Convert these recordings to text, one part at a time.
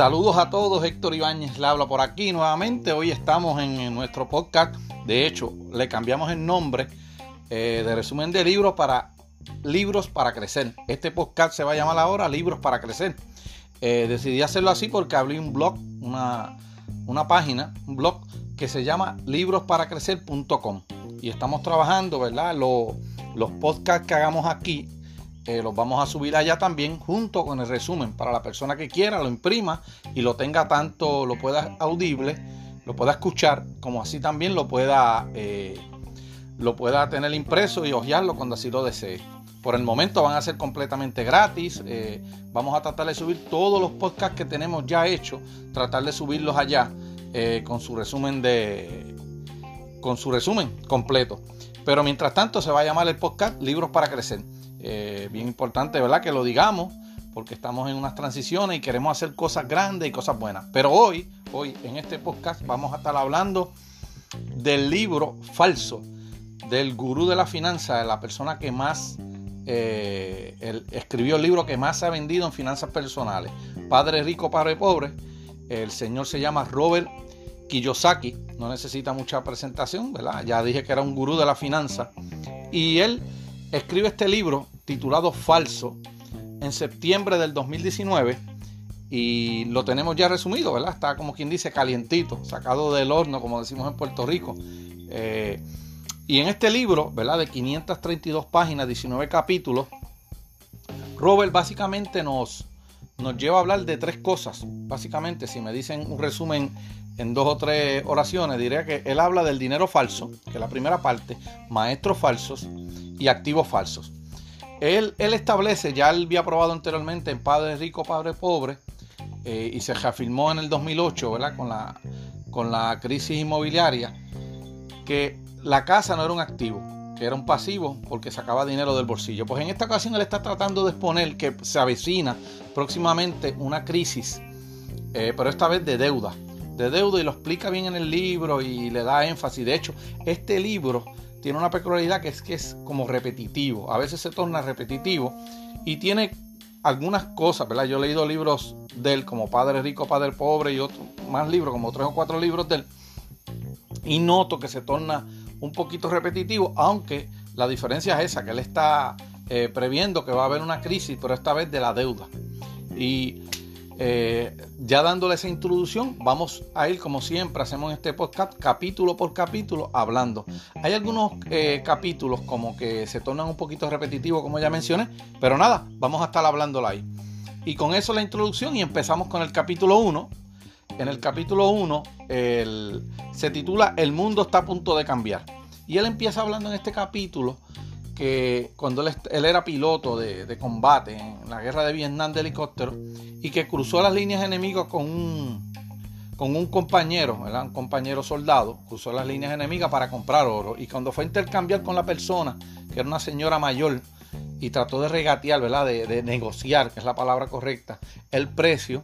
Saludos a todos, Héctor Ibáñez le habla por aquí nuevamente. Hoy estamos en, nuestro podcast. De hecho, le cambiamos el nombre eh, de resumen de libros para Libros para Crecer. Este podcast se va a llamar ahora Libros para Crecer. Eh, decidí hacerlo así porque abrí un blog, una, una página, un blog que se llama librosparacrecer.com. Y estamos trabajando, ¿verdad? los podcasts que hagamos aquí eh, los vamos a subir allá también junto con el resumen para la persona que quiera lo imprima y lo tenga tanto lo pueda audible lo pueda escuchar como así también lo pueda eh, lo pueda tener impreso y hojearlo cuando así lo desee. Por el momento van a ser completamente gratis eh, vamos a tratar de subir todos los podcasts que tenemos ya hechos tratar de subirlos allá con su resumen de con su resumen completo. Pero mientras tanto se va a llamar el podcast libros para crecer eh, bien importante, ¿verdad? Que lo digamos, porque estamos en unas transiciones y queremos hacer cosas grandes y cosas buenas. Pero hoy, hoy en este podcast vamos a estar hablando del libro falso del gurú de la finanza, de la persona que más eh, escribió el libro que más se ha vendido en finanzas personales. Padre rico, padre pobre. El señor se llama Robert Kiyosaki. No necesita mucha presentación, ¿verdad? Ya dije que era un gurú de la finanza. Y él escribe este libro titulado Falso en septiembre del 2019 y lo tenemos ya resumido, ¿verdad? Está como quien dice calientito, sacado del horno, como decimos en Puerto Rico. Eh, y en este libro, ¿verdad? De 532 páginas, 19 capítulos, Robert básicamente nos, nos lleva a hablar de tres cosas. Básicamente, si me dicen un resumen en dos o tres oraciones, diría que él habla del dinero falso, que es la primera parte, maestros falsos y activos falsos. Él, establece, ya él había probado anteriormente en Padre Rico, Padre Pobre, eh, y se reafirmó en el 2008, ¿verdad? Con la, con la crisis inmobiliaria, que la casa no era un activo, que era un pasivo porque sacaba dinero del bolsillo. Pues en esta ocasión él está tratando de exponer que se avecina próximamente una crisis, eh, pero esta vez de deuda. De deuda y lo explica bien en el libro y le da énfasis. De hecho, este libro tiene una peculiaridad que es que es como repetitivo. A veces se torna repetitivo y tiene algunas cosas, ¿verdad? Yo he leído libros de él como Padre Rico, Padre Pobre y otros más libros, como tres o cuatro libros de él. Y noto que se torna un poquito repetitivo, aunque la diferencia es esa, que él está eh, previendo que va a haber una crisis, pero esta vez de la deuda. Y eh, ya dándole esa introducción, vamos a ir como siempre hacemos en este podcast, capítulo por capítulo, hablando. Hay algunos eh, capítulos como que se tornan un poquito repetitivos, como ya mencioné, pero nada, vamos a estar hablándolo ahí. Y con eso la introducción y empezamos con el capítulo 1. En el capítulo 1 se titula El mundo está a punto de cambiar. Y él empieza hablando en este capítulo que cuando él, era piloto de, combate en la guerra de Vietnam de helicóptero y que cruzó las líneas enemigas con un, con un compañero, un compañero soldado, cruzó las líneas enemigas para comprar oro y cuando fue a intercambiar con la persona, que era una señora mayor, y trató de regatear, ¿verdad? De, negociar, que es la palabra correcta, el precio,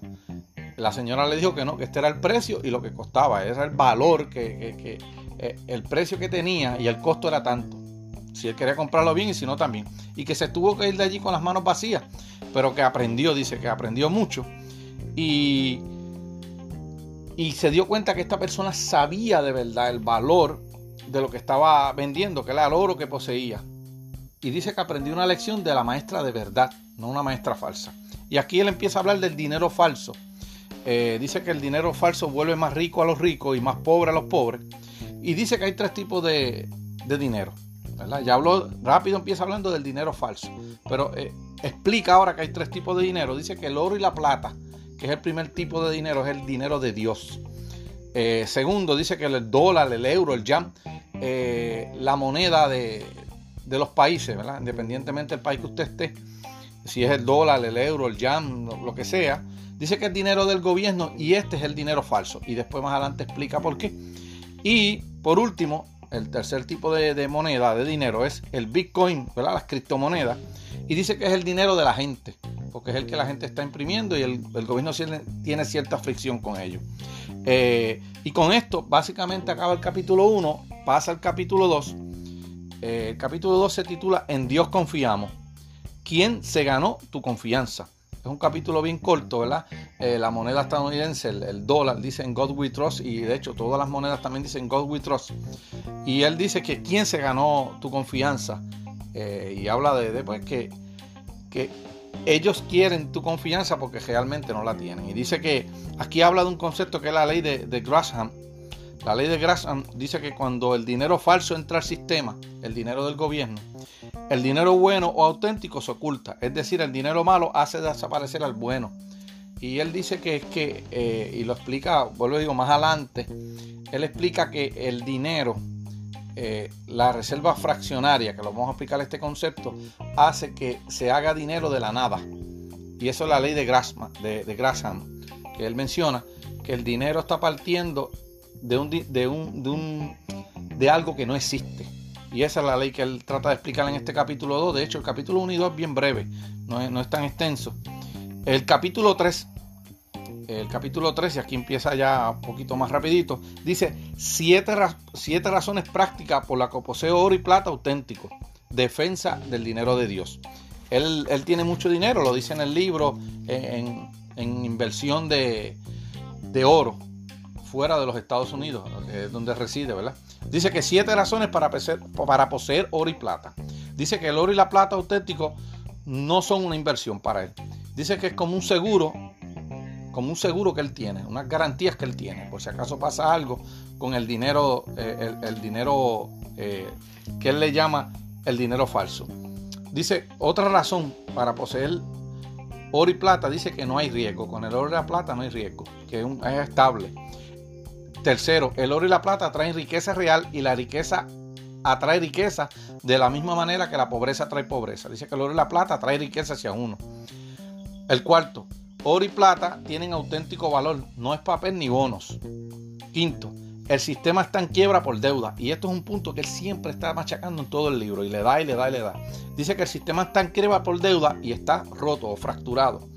la señora le dijo que no, que este era el precio y lo que costaba, era el valor que, eh, el precio que tenía y el costo era tanto si él quería comprarlo bien y si no también. Y que se tuvo que ir de allí con las manos vacías, pero que aprendió, dice que aprendió mucho. Y, y se dio cuenta que esta persona sabía de verdad el valor de lo que estaba vendiendo, que era el oro que poseía. Y dice que aprendió una lección de la maestra de verdad, no una maestra falsa. Y aquí él empieza a hablar del dinero falso. Eh, dice que el dinero falso vuelve más rico a los ricos y más pobre a los pobres. Y dice que hay tres tipos de, de dinero. Ya habló, rápido empieza hablando del dinero falso, pero eh, explica ahora que hay tres tipos de dinero. Dice que el oro y la plata, que es el primer tipo de dinero, es el dinero de Dios. Eh, segundo, dice que el dólar, el euro, el yam, eh, la moneda de, los países, ¿verdad? independientemente del país que usted esté, si es el dólar, el euro, el yam, lo que sea, dice que es dinero del gobierno y este es el dinero falso. Y después más adelante explica por qué. Y por último, el tercer tipo de, moneda, de dinero, es el Bitcoin, ¿verdad? Las criptomonedas. Y dice que es el dinero de la gente, porque es el que la gente está imprimiendo y el, gobierno tiene cierta fricción con ello. Eh, y con esto, básicamente acaba el capítulo 1, pasa al capítulo 2. Eh, el capítulo 2 se titula En Dios confiamos. ¿quién se ganó tu confianza? Es un capítulo bien corto, ¿verdad? Eh, la moneda estadounidense, el, dólar, dice en God We Trust y de hecho todas las monedas también dicen God We Trust. Y él dice que quién se ganó tu confianza eh, y habla de, pues, que, que ellos quieren tu confianza porque realmente no la tienen. Y dice que aquí habla de un concepto que es la ley de, de. La ley de Grasham dice que cuando el dinero falso entra al sistema, el dinero del gobierno, el dinero bueno o auténtico se oculta, es decir, el dinero malo hace desaparecer al bueno. Y él dice que es que, eh, y lo explica, vuelvo a digo, más adelante, él explica que el dinero, eh, la reserva fraccionaria, que lo vamos a explicar este concepto, hace que se haga dinero de la nada. Y eso es la ley de Grasham, de, de que él menciona, que el dinero está partiendo de, un, de, un, de, un, de algo que no existe. Y esa es la ley que él trata de explicar en este capítulo 2. De hecho, el capítulo 1 y 2 es bien breve, no es, es tan extenso. El capítulo 3, el capítulo 3, y aquí empieza ya un poquito más rapidito, dice siete, siete razones prácticas por las que posee oro y plata auténtico. Defensa del dinero de Dios. Él, él, tiene mucho dinero, lo dice en el libro, en, inversión de, de, oro fuera de los Estados Unidos, donde reside, ¿verdad? Dice que siete razones para poseer, oro y plata. Dice que el oro y la plata auténtico no son una inversión para él. Dice que es como un seguro, como un seguro que él tiene, unas garantías que él tiene, por si acaso pasa algo con el dinero, eh, el, dinero eh, que él le llama el dinero falso. Dice, otra razón para poseer oro y plata, dice que no hay riesgo. Con el oro y la plata no hay riesgo, que es estable. Tercero, el oro y la plata traen riqueza real y la riqueza atrae riqueza de la misma manera que la pobreza trae pobreza. Dice que el oro y la plata trae riqueza hacia uno. El cuarto, oro y plata tienen auténtico valor, no es papel ni bonos. Quinto, el sistema está en quiebra por deuda. Y esto es un punto que él siempre está machacando en todo el libro. Y le da y le da y le da. Dice que el sistema está en quiebra por deuda y está roto o fracturado.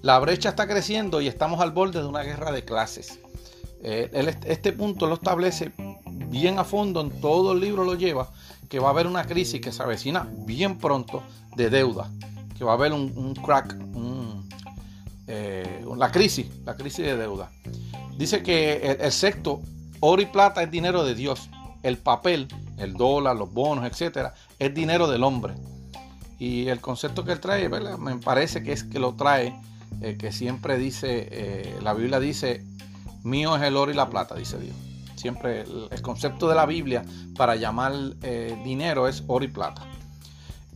La brecha está creciendo y estamos al borde de una guerra de clases. Eh, este punto lo establece bien a fondo, en todo el libro lo lleva, que va a haber una crisis que se avecina bien pronto de deuda, que va a haber un, crack, eh, la crisis, la crisis de deuda. Dice que el, sexto, oro y plata es dinero de Dios, el papel, el dólar, los bonos, etcétera, es dinero del hombre. Y el concepto que él trae, me parece que es que lo trae, eh, que siempre dice, la Biblia dice, Mío es el oro y la plata, dice Dios. Siempre el, concepto de la Biblia para llamar eh, dinero es oro y plata.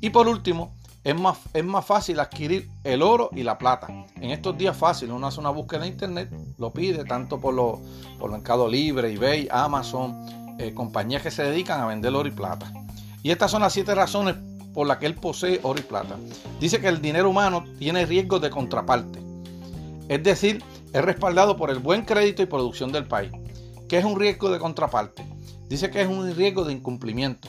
Y por último, es más, es más fácil adquirir el oro y la plata. En estos días fácil, uno hace una búsqueda en internet, lo pide tanto por, lo, por Mercado Libre, eBay, Amazon, eh, compañías que se dedican a vender oro y plata. Y estas son las siete razones por las que él posee oro y plata. Dice que el dinero humano tiene riesgos de contraparte. Es decir, es respaldado por el buen crédito y producción del país, que es un riesgo de contraparte. Dice que es un riesgo de incumplimiento.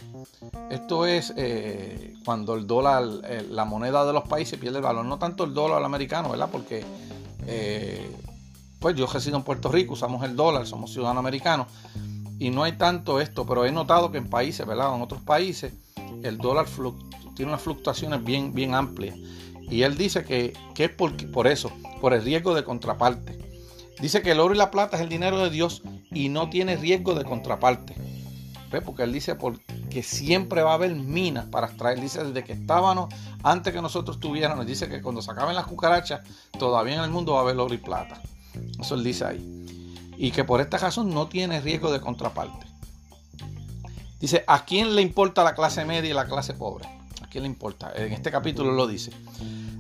Esto es eh, cuando el dólar, eh, la moneda de los países pierde el valor. No tanto el dólar americano, ¿verdad? Porque eh, pues yo resido en Puerto Rico, usamos el dólar, somos ciudadanos americanos y no hay tanto esto, pero he notado que en países, ¿verdad? En otros países el dólar tiene unas fluctuaciones bien, bien amplias. Y él dice que, es por, por eso, por el riesgo de contraparte. Dice que el oro y la plata es el dinero de Dios y no tiene riesgo de contraparte. Porque él dice que siempre va a haber minas para extraer. Dice desde que estábamos, antes que nosotros tuviéramos, dice que cuando se acaben las cucarachas, todavía en el mundo va a haber oro y plata. Eso él dice ahí. Y que por esta razón no tiene riesgo de contraparte. Dice, ¿a quién le importa la clase media y la clase pobre? ¿A quién le importa? En este capítulo lo dice.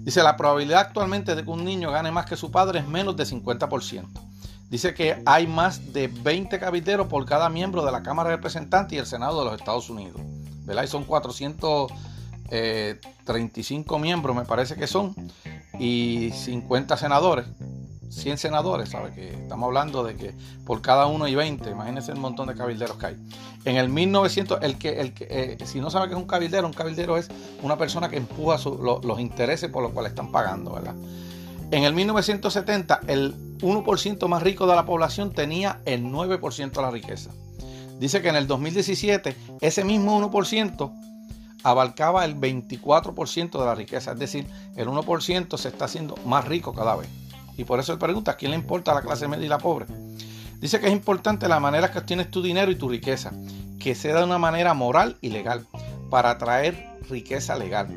Dice, la probabilidad actualmente de que un niño gane más que su padre es menos de 50%. Dice que hay más de 20 cabilderos por cada miembro de la Cámara de Representantes y el Senado de los Estados Unidos. ¿Verdad? Y son 435 eh, miembros, me parece que son, y 50 senadores. 100 senadores, ¿sabe? Que estamos hablando de que por cada uno y 20, imagínense el montón de cabilderos que hay. En el 1900, el que, el que eh, si no sabe que es un cabildero, un cabildero es una persona que empuja los intereses por los cuales están pagando, ¿verdad? En el 1970, el 1% más rico de la población tenía el 9% de la riqueza. Dice que en el 2017, ese mismo 1% abarcaba el 24% de la riqueza, es decir, el 1% se está haciendo más rico cada vez. Y por eso él pregunta, ¿a quién le importa la clase media y la pobre? Dice que es importante la manera que obtienes tu dinero y tu riqueza, que sea de una manera moral y legal, para atraer riqueza legal.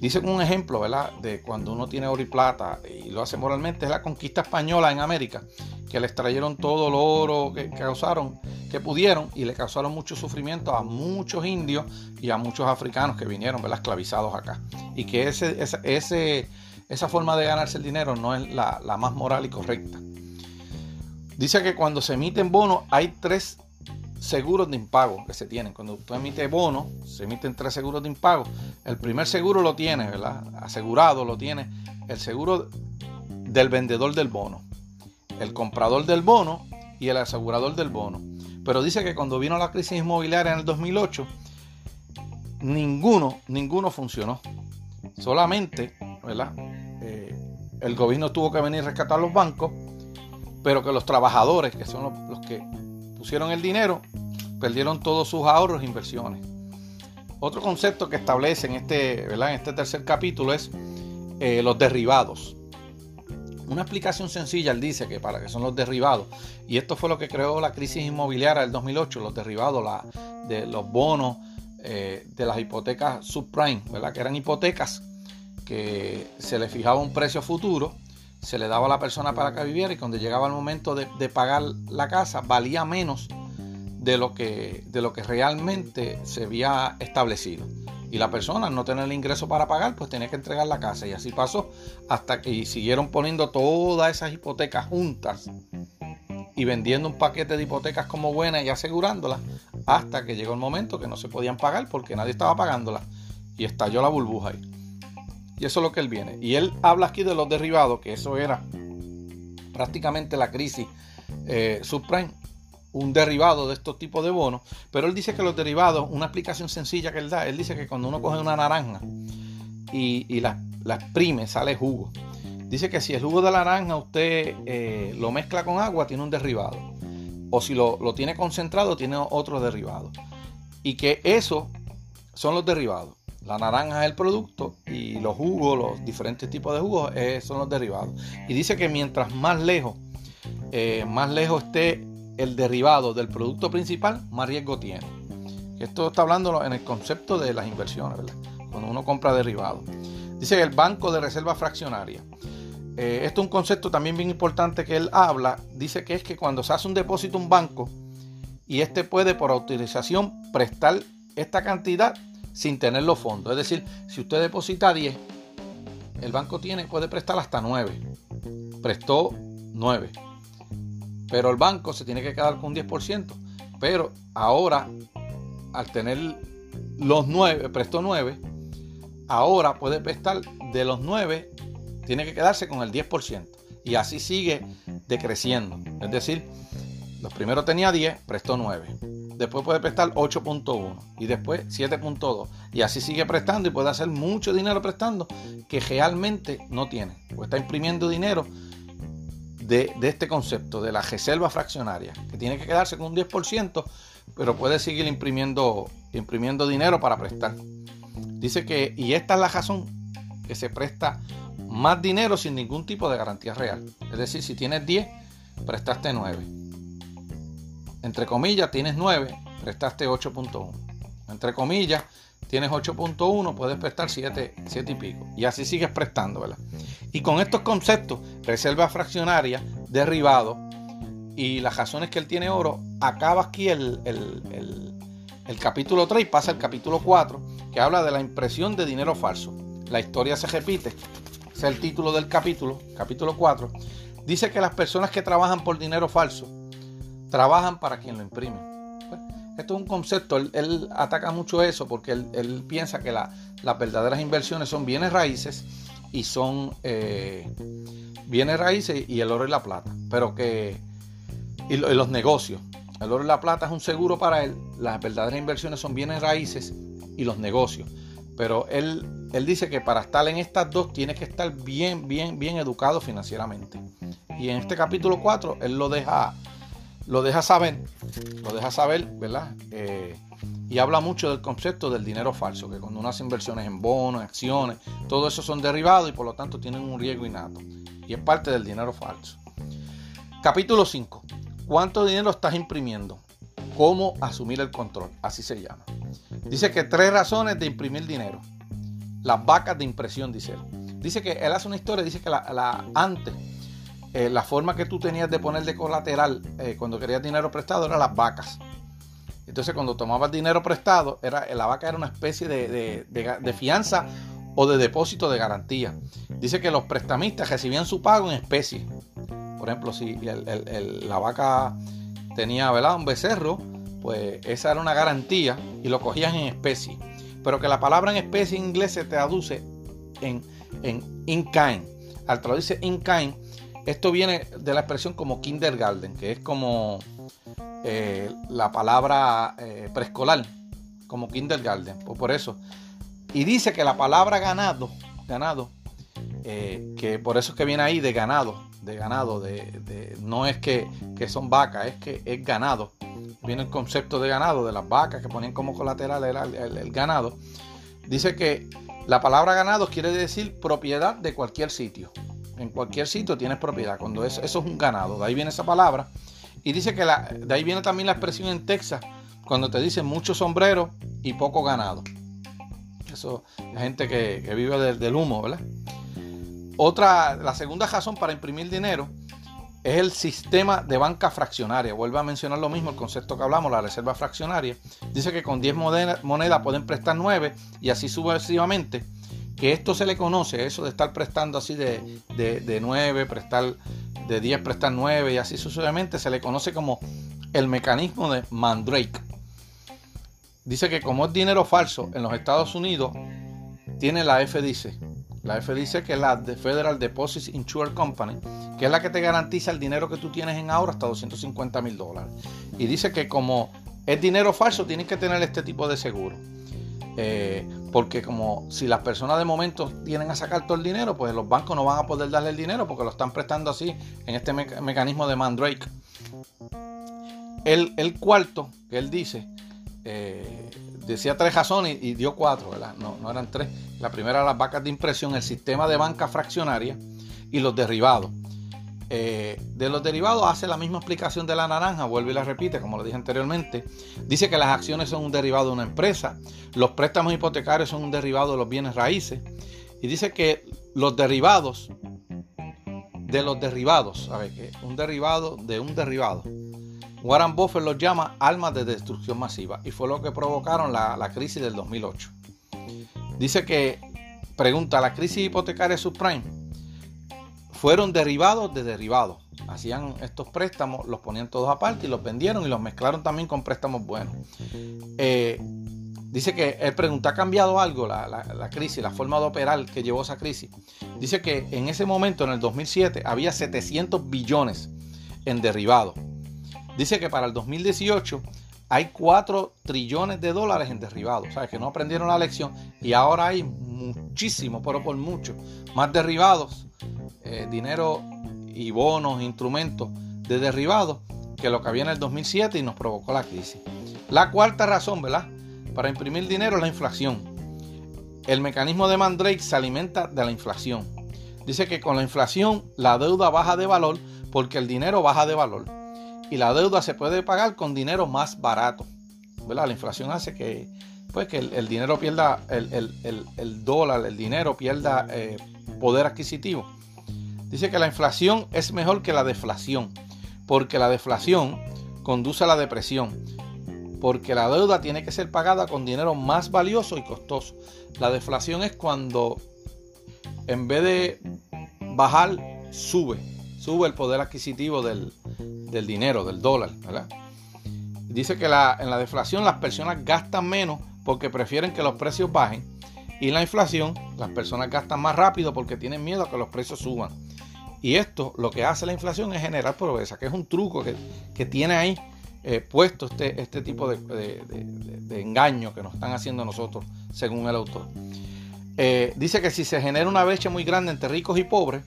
Dice un ejemplo, ¿verdad? De cuando uno tiene oro y plata y lo hace moralmente, es la conquista española en América, que le extrayeron todo el oro que, causaron, que pudieron, y le causaron mucho sufrimiento a muchos indios y a muchos africanos que vinieron, ¿verdad? Esclavizados acá. Y que ese, ese, esa forma de ganarse el dinero no es la, la más moral y correcta. Dice que cuando se emiten bonos hay tres seguros de impago que se tienen. Cuando usted emite bonos, se emiten tres seguros de impago. El primer seguro lo tiene, ¿verdad? Asegurado lo tiene el seguro del vendedor del bono, el comprador del bono y el asegurador del bono. Pero dice que cuando vino la crisis inmobiliaria en el 2008, ninguno, ninguno funcionó. Solamente, ¿verdad? El gobierno tuvo que venir a rescatar los bancos, pero que los trabajadores, que son los, que pusieron el dinero, perdieron todos sus ahorros e inversiones. Otro concepto que establece en este, en este tercer capítulo es eh, los derribados. Una explicación sencilla, él dice que para que son los derribados, y esto fue lo que creó la crisis inmobiliaria del 2008, los derribados la, de los bonos eh, de las hipotecas subprime, ¿verdad? que eran hipotecas que se le fijaba un precio futuro se le daba a la persona para que viviera y cuando llegaba el momento de, pagar la casa valía menos de lo, que, de lo que realmente se había establecido. Y la persona, al no tener el ingreso para pagar, pues tenía que entregar la casa. Y así pasó hasta que siguieron poniendo todas esas hipotecas juntas y vendiendo un paquete de hipotecas como buenas y asegurándolas hasta que llegó el momento que no se podían pagar porque nadie estaba pagándolas y estalló la burbuja ahí. Y eso es lo que él viene. Y él habla aquí de los derivados, que eso era prácticamente la crisis eh, un derivado de estos tipos de bonos. Pero él dice que los derivados, una explicación sencilla que él da, él dice que cuando uno coge una naranja y, la, exprime, sale jugo. Dice que si el jugo de la naranja usted eh, lo mezcla con agua, tiene un derivado. O si lo, lo tiene concentrado, tiene otro derivado. Y que eso son los derivados. La naranja es el producto y los jugos, los diferentes tipos de jugos eh, son los derivados. Y dice que mientras más lejos, eh, más lejos esté el derivado del producto principal, más riesgo tiene. Esto está hablando en el concepto de las inversiones, ¿verdad? Cuando uno compra derivados. Dice que el banco de reserva fraccionaria. Eh, esto es un concepto también bien importante que él habla. Dice que es que cuando se hace un depósito un banco y este puede por autorización prestar esta cantidad sin tener los fondos. Es decir, si usted deposita 10, el banco tiene, puede prestar hasta 9. Prestó 9. Pero el banco se tiene que quedar con un 10%. Pero ahora, al tener los 9, prestó 9, ahora puede prestar de los 9, tiene que quedarse con el 10%. Y así sigue decreciendo. Es decir, los primeros tenía 10, prestó 9 después puede prestar 8.1 y después 7.2 y así sigue prestando y puede hacer mucho dinero prestando que realmente no tiene, pues está imprimiendo dinero de, este concepto de la reserva fraccionaria, que tiene que quedarse con un 10%, pero puede seguir imprimiendo, imprimiendo dinero para prestar. Dice que, y esta es la razón que se presta más dinero sin ningún tipo de garantía real. Es decir, si tienes 10, prestaste 9 entre comillas, tienes 9, prestaste 8.1. Entre comillas, tienes 8.1, puedes prestar 7, 7 y pico. Y así sigues prestando, ¿verdad? Y con estos conceptos, reserva fraccionaria, derribado y las razones que él tiene oro, acaba aquí el, el capítulo 3 y pasa al capítulo 4, que habla de la impresión de dinero falso. La historia se repite. es el título del capítulo, capítulo 4. Dice que las personas que trabajan por dinero falso trabajan para quien lo imprime. Pues, esto es un concepto, él, ataca mucho eso porque él, piensa que las verdaderas inversiones son bienes raíces y son eh, bienes raíces y el oro y la plata, pero que y, los negocios. El oro y la plata es un seguro para él, las verdaderas inversiones son bienes raíces y los negocios. Pero él, él dice que para estar en estas dos tiene que estar bien, bien, bien educado financieramente. Y en este capítulo 4 él lo deja lo deja saber, lo deja saber, ¿verdad? Eh, y habla mucho del concepto del dinero falso, que cuando hace inversiones en bonos, acciones, todo eso son derivados y por lo tanto tienen un riesgo innato. Y es parte del dinero falso. Capítulo 5. ¿Cuánto dinero estás imprimiendo? ¿Cómo asumir el control? Así se llama. Dice que tres razones de imprimir dinero. Las vacas de impresión, dice él. Dice que él hace una historia, dice que la, antes, eh, la forma que tú tenías de poner de colateral eh, cuando querías dinero prestado eran las vacas. Entonces, cuando tomabas dinero prestado, era, la vaca era una especie de, fianza o de depósito de garantía. Dice que los prestamistas recibían su pago en especie. Por ejemplo, si la vaca tenía un becerro, pues esa era una garantía y lo cogían en especie. Pero que la palabra en especie en inglés se traduce en, en in kind. Al traducirse in kind, esto viene de la expresión como kindergarten, que es como eh, la palabra eh, preescolar, como kindergarten, por eso. Y dice que la palabra ganado, ganado, eh, que por eso es que viene ahí de ganado, de ganado, de, no es que, son vacas, es que es ganado. Viene el concepto de ganado, de las vacas que ponían como colateral era el, ganado. Dice que la palabra ganado quiere decir propiedad de cualquier sitio. En cualquier sitio tienes propiedad. Cuando eso, es un ganado, de ahí viene esa palabra. Y dice que la, de ahí viene también la expresión en Texas, cuando te dicen mucho sombrero y poco ganado. Eso, la gente que, vive del, humo, ¿verdad? Otra, la segunda razón para imprimir dinero es el sistema de banca fraccionaria. Vuelve a mencionar lo mismo, el concepto que hablamos, la reserva fraccionaria. Dice que con 10 monedas pueden prestar 9 y así sucesivamente. Que esto se le conoce, eso de estar prestando así de, de, de 9, prestar de 10 prestar 9 y así sucesivamente, se le conoce como el mecanismo de Mandrake. Dice que como es dinero falso en los Estados Unidos, tiene la FDIC. La FDIC que es la Federal Deposit Insurance Company, que es la que te garantiza el dinero que tú tienes en ahora hasta 250 mil dólares. Y dice que como es dinero falso, tienes que tener este tipo de seguro. Eh, porque como si las personas de momento tienen a sacar todo el dinero, pues los bancos no van a poder darle el dinero porque lo están prestando así en este mecanismo de Mandrake. El, el, cuarto que él dice, eh, decía tres razones y, dio cuatro, ¿verdad? No, no eran tres. La primera, las vacas de impresión, el sistema de banca fraccionaria y los derivados. Eh, de los derivados hace la misma explicación de la naranja, vuelve y la repite, como lo dije anteriormente. Dice que las acciones son un derivado de una empresa, los préstamos hipotecarios son un derivado de los bienes raíces. Y dice que los derivados de los derivados, ¿sabe qué? Un derivado de un derivado. Warren Buffett los llama almas de destrucción masiva y fue lo que provocaron la, la crisis del 2008. Dice que, pregunta, ¿la crisis hipotecaria subprime? Fueron derivados de derivados. Hacían estos préstamos, los ponían todos aparte y los vendieron y los mezclaron también con préstamos buenos. Eh, dice que él pregunta, ¿ha cambiado algo la, crisis, la forma de operar que llevó esa crisis? Dice que en ese momento, en el 2007, había 700 billones en derivados. Dice que para el 2018 hay 4 trillones de dólares en derivados. O sea, que no aprendieron la lección y ahora hay muchísimo, pero por mucho, más derivados eh, dinero y bonos, instrumentos de derribados que lo que había en el 2007 y nos provocó la crisis. La cuarta razón, ¿verdad? Para imprimir dinero es la inflación. El mecanismo de Mandrake se alimenta de la inflación. Dice que con la inflación la deuda baja de valor porque el dinero baja de valor. Y la deuda se puede pagar con dinero más barato. ¿verdad? La inflación hace que, pues, que el, dinero pierda, el, dólar, el dinero pierda eh, poder adquisitivo. Dice que la inflación es mejor que la deflación, porque la deflación conduce a la depresión, porque la deuda tiene que ser pagada con dinero más valioso y costoso. La deflación es cuando en vez de bajar, sube, sube el poder adquisitivo del, dinero, del dólar. Dice que en la deflación las personas gastan menos porque prefieren que los precios bajen y la inflación las personas gastan más rápido porque tienen miedo a que los precios suban. Y esto lo que hace la inflación es generar pobreza, que es un truco que, tiene ahí eh, puesto este, este tipo de, engaño que nos están haciendo nosotros, según el autor. Eh, dice que si se genera una brecha muy grande entre ricos y pobres,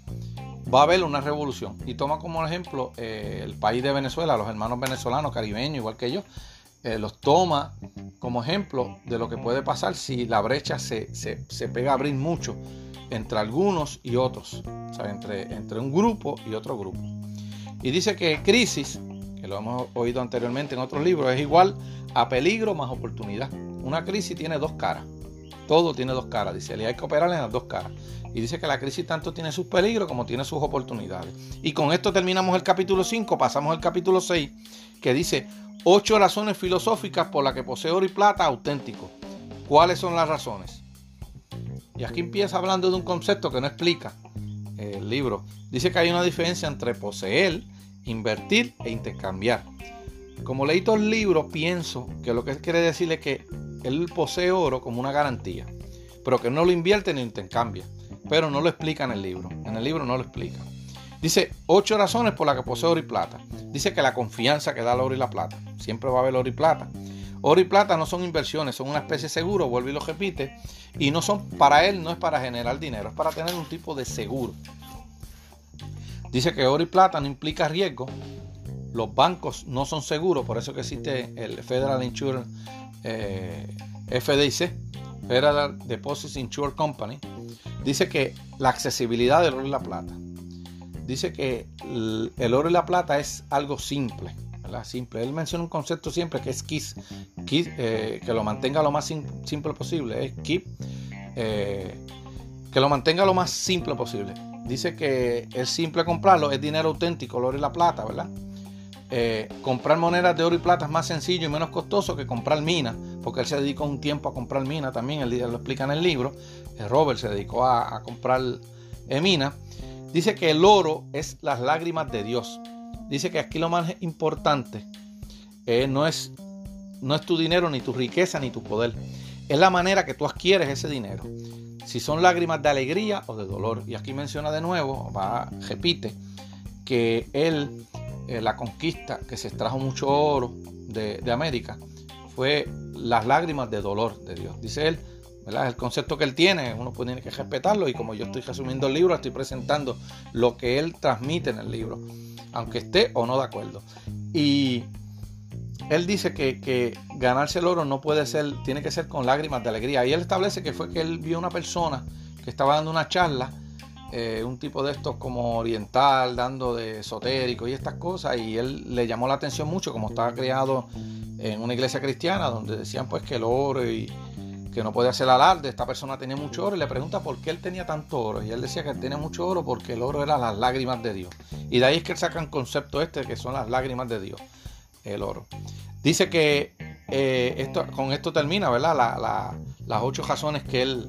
va a haber una revolución. Y toma como ejemplo eh, el país de Venezuela, los hermanos venezolanos, caribeños, igual que ellos, los toma como ejemplo de lo que puede pasar si la brecha se, se, pega a abrir mucho entre algunos y otros, o sea, entre, un grupo y otro grupo. Y dice que crisis, que lo hemos oído anteriormente en otros libros, es igual a peligro más oportunidad. Una crisis tiene dos caras. Todo tiene dos caras, dice, y hay que operar en las dos caras. Y dice que la crisis tanto tiene sus peligros como tiene sus oportunidades. Y con esto terminamos el capítulo 5, pasamos al capítulo 6, que dice, ocho razones filosóficas por las que posee oro y plata auténtico. ¿Cuáles son las razones? Y aquí empieza hablando de un concepto que no explica el libro. Dice que hay una diferencia entre poseer, invertir e intercambiar. Como leí todo el libro, pienso que lo que quiere decir es que él posee oro como una garantía, pero que no lo invierte ni intercambia. Pero no lo explica en el libro. En el libro no lo explica. Dice ocho razones por las que posee oro y plata. Dice que la confianza que da el oro y la plata. Siempre va a haber oro y plata. Oro y plata no son inversiones, son una especie de seguro, vuelve y lo repite. Y no son, para él no es para generar dinero, es para tener un tipo de seguro. Dice que oro y plata no implica riesgo. Los bancos no son seguros, por eso que existe el Federal Insurance eh, FDIC, Federal Deposits Insurance Company, dice que la accesibilidad del oro y la plata. Dice que el oro y la plata es algo simple, Simple. Él menciona un concepto siempre que es KISS, eh, que lo mantenga lo más simple posible. Es keep, eh, que lo mantenga lo más simple posible. Dice que es simple comprarlo, es dinero auténtico, el oro y la plata, ¿verdad? Eh, comprar monedas de oro y plata es más sencillo y menos costoso que comprar minas, porque él se dedicó un tiempo a comprar minas también, él, lo explica en el libro. Robert se dedicó a, comprar eh, minas. Dice que el oro es las lágrimas de Dios. Dice que aquí lo más importante no, es, no es tu dinero, ni tu riqueza, ni tu poder. Es la manera que tú adquieres ese dinero. Si son lágrimas de alegría o de dolor. Y aquí menciona de nuevo, va, repite, que él eh, la conquista, que se extrajo mucho oro de, América, fue las lágrimas de dolor de Dios. Dice él. El concepto que él tiene, uno tiene que respetarlo y como yo estoy resumiendo el libro, estoy presentando lo que él transmite en el libro, aunque esté o no de acuerdo. Y él dice que, ganarse el oro no puede ser, tiene que ser con lágrimas de alegría. Y él establece que fue que él vio una persona que estaba dando una charla eh, un tipo de estos como oriental, dando de esotérico y estas cosas, y él le llamó la atención mucho, como estaba criado en una iglesia cristiana, donde decían pues que el oro y que no podía hacer alarde, esta persona tenía mucho oro, y le pregunta por qué él tenía tanto oro, y él decía que él mucho oro porque el oro era las lágrimas de Dios, y de ahí es que él saca un concepto este, que son las lágrimas de Dios, el oro. Dice que eh, esto, con esto termina, ¿verdad? las ocho razones que él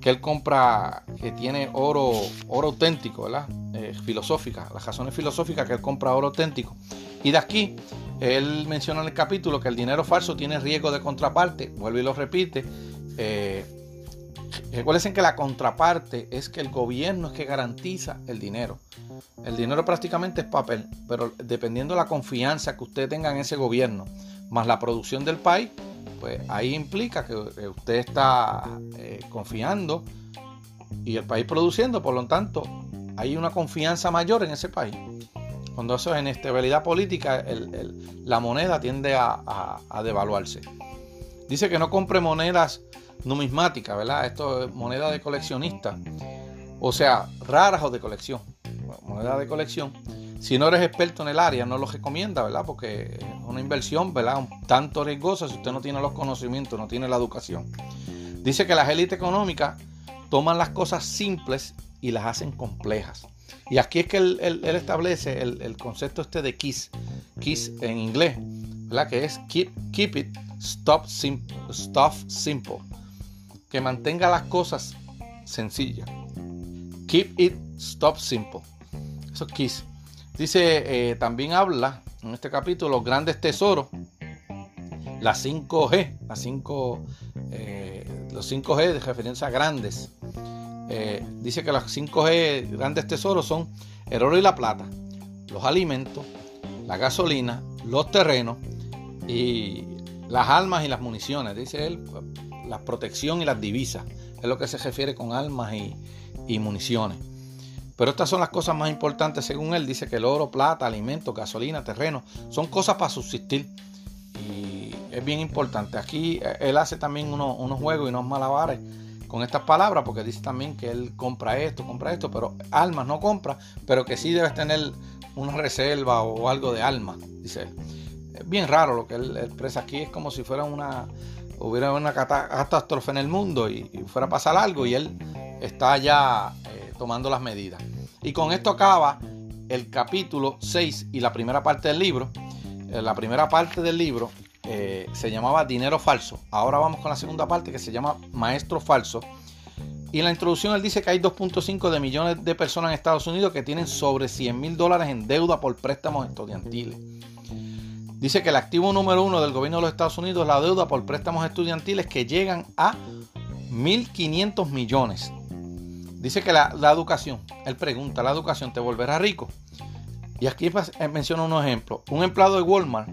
que él compra, que tiene oro, oro auténtico, ¿verdad? Eh, filosófica, las razones filosóficas que él compra oro auténtico. Y de aquí, él menciona en el capítulo que el dinero falso tiene riesgo de contraparte, vuelve y lo repite. Eh, recuerden que la contraparte es que el gobierno es que garantiza el dinero. El dinero prácticamente es papel, pero dependiendo de la confianza que usted tenga en ese gobierno, más la producción del país, pues ahí implica que usted está eh, confiando y el país produciendo, por lo tanto, hay una confianza mayor en ese país. Cuando eso es inestabilidad política, la moneda tiende a, devaluarse. Dice que no compre monedas numismáticas, ¿verdad? Esto es moneda de coleccionista. O sea, raras o de colección. Moneda de colección si no eres experto en el área, no lo recomienda, ¿verdad? Porque es una inversión, ¿verdad? Tanto riesgosa si usted no tiene los conocimientos, no tiene la educación. Dice que las élites económicas toman las cosas simples y las hacen complejas. Y aquí es que él, establece el, concepto este de KISS, KISS en inglés, ¿verdad? Que es keep, it, stop simple, stuff simple. Que mantenga las cosas sencillas. Keep it, stop simple. Eso es KISS. Dice, eh, también habla en este capítulo los grandes tesoros, las 5G, las 5, eh, los 5G de referencia a grandes. Eh, dice que los 5G grandes tesoros son el oro y la plata, los alimentos, la gasolina, los terrenos y las armas y las municiones. Dice él, la protección y las divisas. Es lo que se refiere con armas y municiones. Pero estas son las cosas más importantes según él. Dice que el oro, plata, alimentos, gasolina, terreno, son cosas para subsistir. Y es bien importante. Aquí eh, él hace también unos, juegos y unos malabares con estas palabras, porque dice también que él compra esto, compra esto, pero almas no compra, pero que sí debes tener una reserva o algo de alma, dice él. Es bien raro lo que él expresa aquí, es como si fuera una, hubiera una catástrofe en el mundo y, fuera a pasar algo y él está ya eh, tomando las medidas. Y con esto acaba el capítulo 6 y la primera parte del libro. Eh, la primera parte del libro se llamaba Dinero Falso. Ahora vamos con la segunda parte que se llama Maestro Falso. Y en la introducción él dice que hay 2.5 de millones de personas en Estados Unidos que tienen sobre 100 mil dólares en deuda por préstamos estudiantiles. Dice que el activo número uno del gobierno de los Estados Unidos es la deuda por préstamos estudiantiles que llegan a 1.500 millones. Dice que la, educación, él pregunta, ¿la educación te volverá rico? Y aquí eh, menciona un ejemplo. Un empleado de Walmart,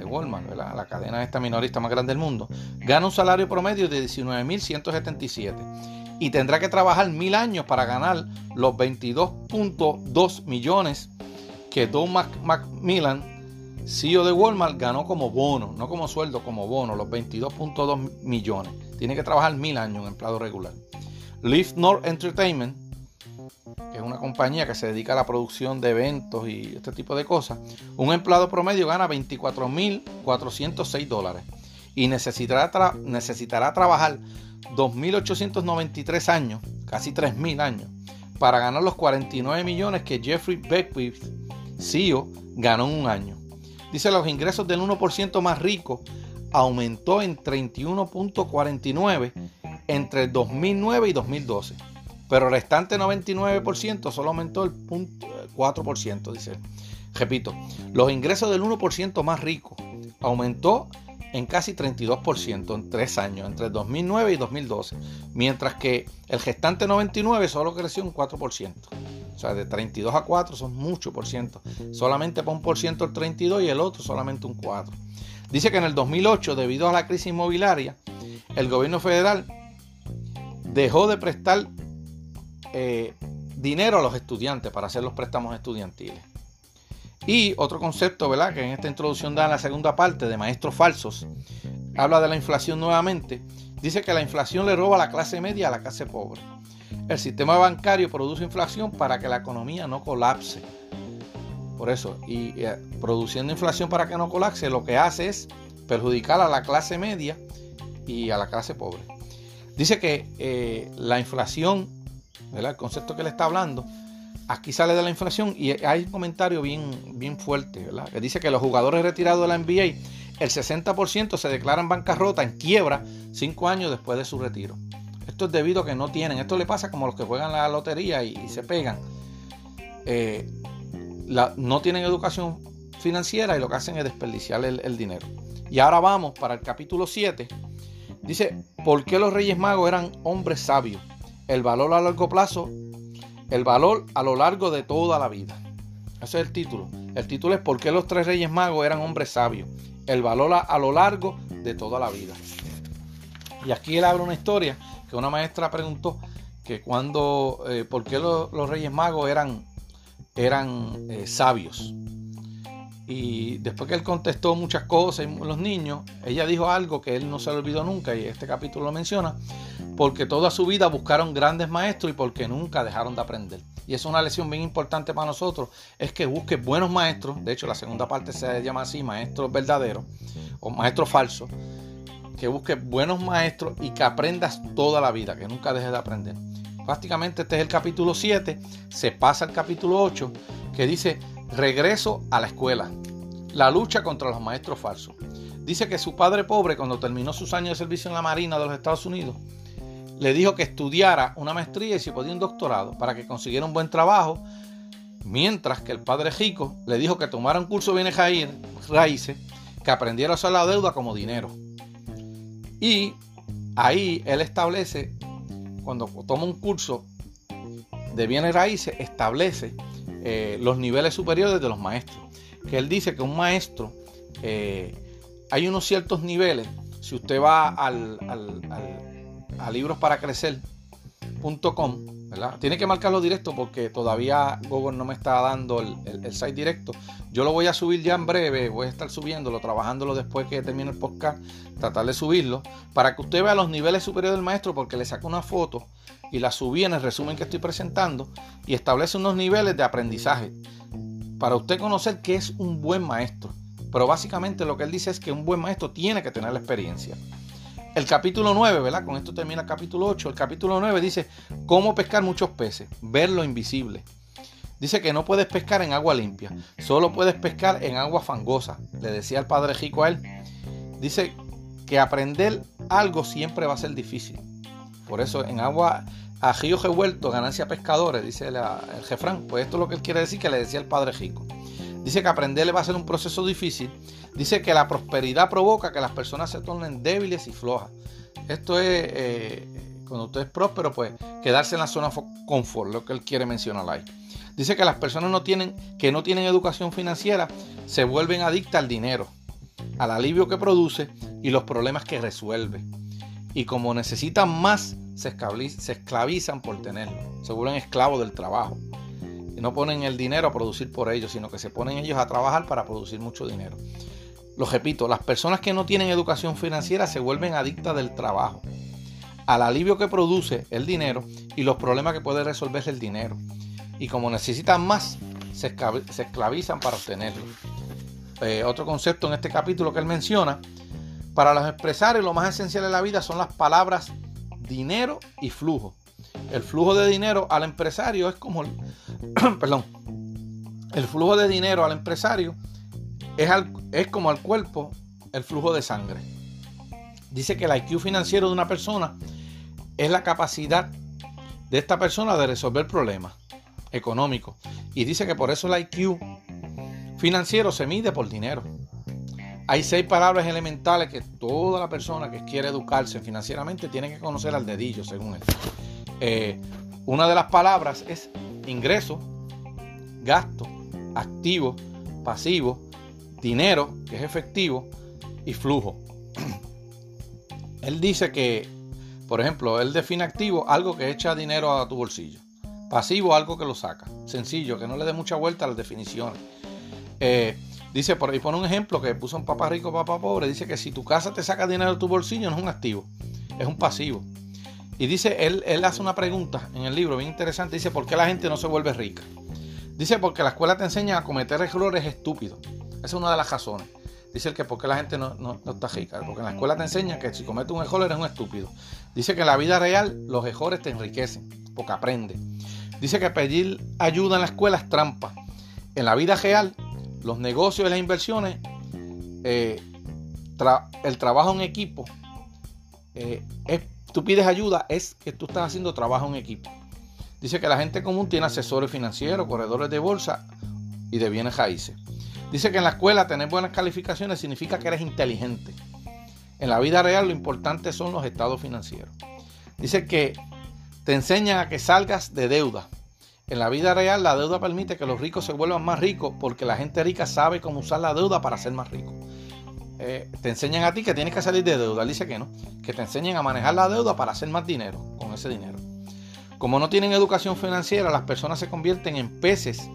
de Walmart, la cadena esta minorista más grande del mundo, gana un salario promedio de 19.177 y tendrá que trabajar mil años para ganar los 22.2 millones que Don Macmillan, CEO de Walmart, ganó como bono, no como sueldo, como bono, los 22.2 millones. Tiene que trabajar mil años en empleado regular. Live North Entertainment, es una compañía que se dedica a la producción de eventos y este tipo de cosas, un empleado promedio gana 24.406 dólares y necesitará, necesitará trabajar 2.893 años, casi 3.000 años, para ganar los 49 millones que Jeffrey Beckwith, CEO, ganó en un año. Dice los ingresos del 1% más rico aumentó en 31.49 entre el 2009 y 2012. Pero el restante 99% solo aumentó el 4%, dice. Repito, los ingresos del 1% más rico aumentó en casi 32% en tres años, entre 2009 y 2012, mientras que el gestante 99 solo creció un 4%. O sea, de 32 a 4 son mucho por ciento. Solamente para un por ciento el 32 y el otro solamente un 4. Dice que en el 2008, debido a la crisis inmobiliaria, el gobierno federal dejó de prestar eh, dinero a los estudiantes para hacer los préstamos estudiantiles. Y otro concepto, ¿verdad? Que en esta introducción da en la segunda parte de maestros falsos, habla de la inflación nuevamente. Dice que la inflación le roba a la clase media a la clase pobre. El sistema bancario produce inflación para que la economía no colapse. Por eso, y eh, produciendo inflación para que no colapse, lo que hace es perjudicar a la clase media y a la clase pobre. Dice que eh, la inflación, el concepto que le está hablando, aquí sale de la inflación y hay un comentario bien, bien fuerte, ¿verdad? que dice que los jugadores retirados de la NBA, el 60% se declaran bancarrota, en quiebra, cinco años después de su retiro. Esto es debido a que no tienen, esto le pasa como los que juegan la lotería y, se pegan. Eh, no tienen educación financiera y lo que hacen es desperdiciar el, el dinero. Y ahora vamos para el capítulo 7 Dice, ¿por qué los reyes magos eran hombres sabios? El valor a largo plazo, el valor a lo largo de toda la vida. Ese es el título. El título es ¿Por qué los tres reyes magos eran hombres sabios? El valor a, lo largo de toda la vida. Y aquí él habla una historia que una maestra preguntó que cuando, eh, ¿por qué los, reyes magos eran, eran eh, sabios? Y después que él contestó muchas cosas, los niños, ella dijo algo que él no se le olvidó nunca, y este capítulo lo menciona, porque toda su vida buscaron grandes maestros y porque nunca dejaron de aprender. Y es una lección bien importante para nosotros, es que busques buenos maestros, de hecho la segunda parte se llama así, maestros verdaderos o maestros falsos, que busques buenos maestros y que aprendas toda la vida, que nunca dejes de aprender. Prácticamente este es el capítulo 7, se pasa al capítulo 8, que dice, regreso a la escuela. La lucha contra los maestros falsos. Dice que su padre pobre, cuando terminó sus años de servicio en la Marina de los Estados Unidos, le dijo que estudiara una maestría y si podía un doctorado para que consiguiera un buen trabajo, mientras que el padre rico le dijo que tomara un curso de bienes raíces, que aprendiera a usar la deuda como dinero. Y ahí él establece, cuando toma un curso de bienes raíces, establece eh, los niveles superiores de los maestros que él dice que un maestro, eh, hay unos ciertos niveles, si usted va al, al, a librosparacrecer.com, ¿verdad? Tiene que marcarlo directo porque todavía Google no me está dando el, site directo. Yo lo voy a subir ya en breve, voy a estar subiéndolo, trabajándolo después que termine el podcast, tratar de subirlo, para que usted vea los niveles superiores del maestro, porque le saco una foto y la subí en el resumen que estoy presentando y establece unos niveles de aprendizaje para usted conocer qué es un buen maestro. Pero básicamente lo que él dice es que un buen maestro tiene que tener la experiencia. El capítulo 9, ¿verdad? Con esto termina el capítulo 8. El capítulo 9 dice cómo pescar muchos peces, ver lo invisible. Dice que no puedes pescar en agua limpia, solo puedes pescar en agua fangosa. Le decía el padre Jico a él. Dice que aprender algo siempre va a ser difícil. Por eso en agua a río revuelto, ganancia pescadores, dice el jefrán. Pues esto es lo que él quiere decir que le decía el padre Jico. Dice que aprenderle va a ser un proceso difícil. Dice que la prosperidad provoca que las personas se tornen débiles y flojas. Esto es, eh, cuando usted es próspero, pues quedarse en la zona confort, lo que él quiere mencionar ahí. Dice que las personas que no tienen educación financiera se vuelven adictas al dinero, al alivio que produce y los problemas que resuelve. Y como necesitan más, se esclavizan por tenerlo. Se vuelven esclavos del trabajo no ponen el dinero a producir por ellos, sino que se ponen ellos a trabajar para producir mucho dinero. Lo repito, las personas que no tienen educación financiera se vuelven adictas del trabajo, al alivio que produce el dinero y los problemas que puede resolver el dinero. Y como necesitan más, se, esclavizan para obtenerlo. Eh, otro concepto en este capítulo que él menciona, para los empresarios lo más esencial de la vida son las palabras dinero y flujo. El flujo de dinero al empresario es como el, perdón, el flujo de dinero al empresario es, es como al cuerpo el flujo de sangre. Dice que el IQ financiero de una persona es la capacidad de esta persona de resolver problemas económicos. Y dice que por eso el IQ financiero se mide por dinero. Hay seis palabras elementales que toda la persona que quiere educarse financieramente tiene que conocer al dedillo, según él. Eh, una de las palabras es ingreso, gasto, activo, pasivo, dinero, que es efectivo, y flujo. Él dice que, por ejemplo, él define activo algo que echa dinero a tu bolsillo. Pasivo, algo que lo saca. Sencillo, que no le dé mucha vuelta a las definiciones. Eh, dice, por ahí pone un ejemplo que puso un papá rico, papá pobre. Dice que si tu casa te saca dinero de tu bolsillo, no es un activo, es un pasivo. Y dice, él, él hace una pregunta en el libro bien interesante. Dice, ¿por qué la gente no se vuelve rica? Dice, porque la escuela te enseña a cometer errores estúpidos. Esa es una de las razones. Dice el que porque la gente no, está rica. Porque en la escuela te enseña que si cometes un error eres un estúpido. Dice que en la vida real los errores te enriquecen. Porque aprende. Dice que pedir ayuda en la escuela es trampa. En la vida real, los negocios y las inversiones, eh, el trabajo en equipo eh, es tú pides ayuda es que tú estás haciendo trabajo en equipo. Dice que la gente común tiene asesores financieros, corredores de bolsa y de bienes raíces. Dice que en la escuela tener buenas calificaciones significa que eres inteligente. En la vida real lo importante son los estados financieros. Dice que te enseñan a que salgas de deuda. En la vida real la deuda permite que los ricos se vuelvan más ricos porque la gente rica sabe cómo usar la deuda para ser más rico. Eh, te enseñan a ti que tienes que salir de deuda. Él dice que no, que te enseñen a manejar la deuda para hacer más dinero con ese dinero. Como no tienen educación financiera, las personas se convierten en peces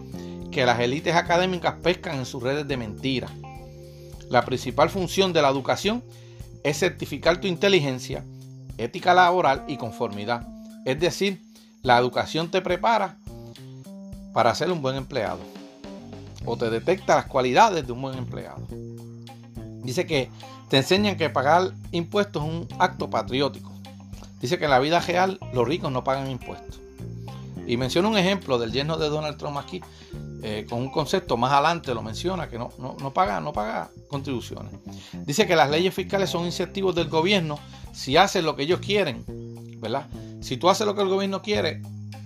que las élites académicas pescan en sus redes de mentira. La principal función de la educación es certificar tu inteligencia, ética laboral y conformidad. Es decir, la educación te prepara para ser un buen empleado o te detecta las cualidades de un buen empleado. Dice que te enseñan que pagar impuestos es un acto patriótico. Dice que en la vida real los ricos no pagan impuestos. Y menciona un ejemplo del yerno de Donald Trump aquí, eh, con un concepto más adelante lo menciona, que no, no, paga, no paga contribuciones. Dice que las leyes fiscales son incentivos del gobierno si haces lo que ellos quieren, ¿verdad? Si tú haces lo que el gobierno quiere,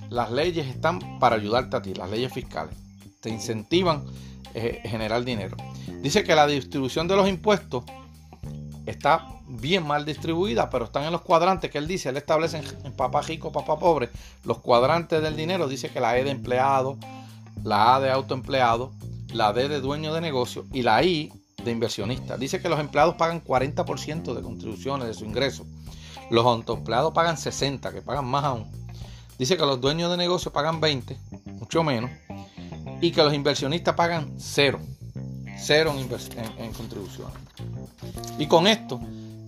las leyes están para ayudarte a ti, las leyes fiscales. Te incentivan eh, generar dinero. Dice que la distribución de los impuestos está bien mal distribuida, pero están en los cuadrantes que él dice, él establece en, papá rico, papá pobre, los cuadrantes del dinero, dice que la E de empleado, la A de autoempleado, la D de dueño de negocio y la I de inversionista. Dice que los empleados pagan 40% de contribuciones de su ingreso. Los autoempleados pagan 60, que pagan más aún. Dice que los dueños de negocio pagan 20, mucho menos, y que los inversionistas pagan cero, cero en, en. Y con esto,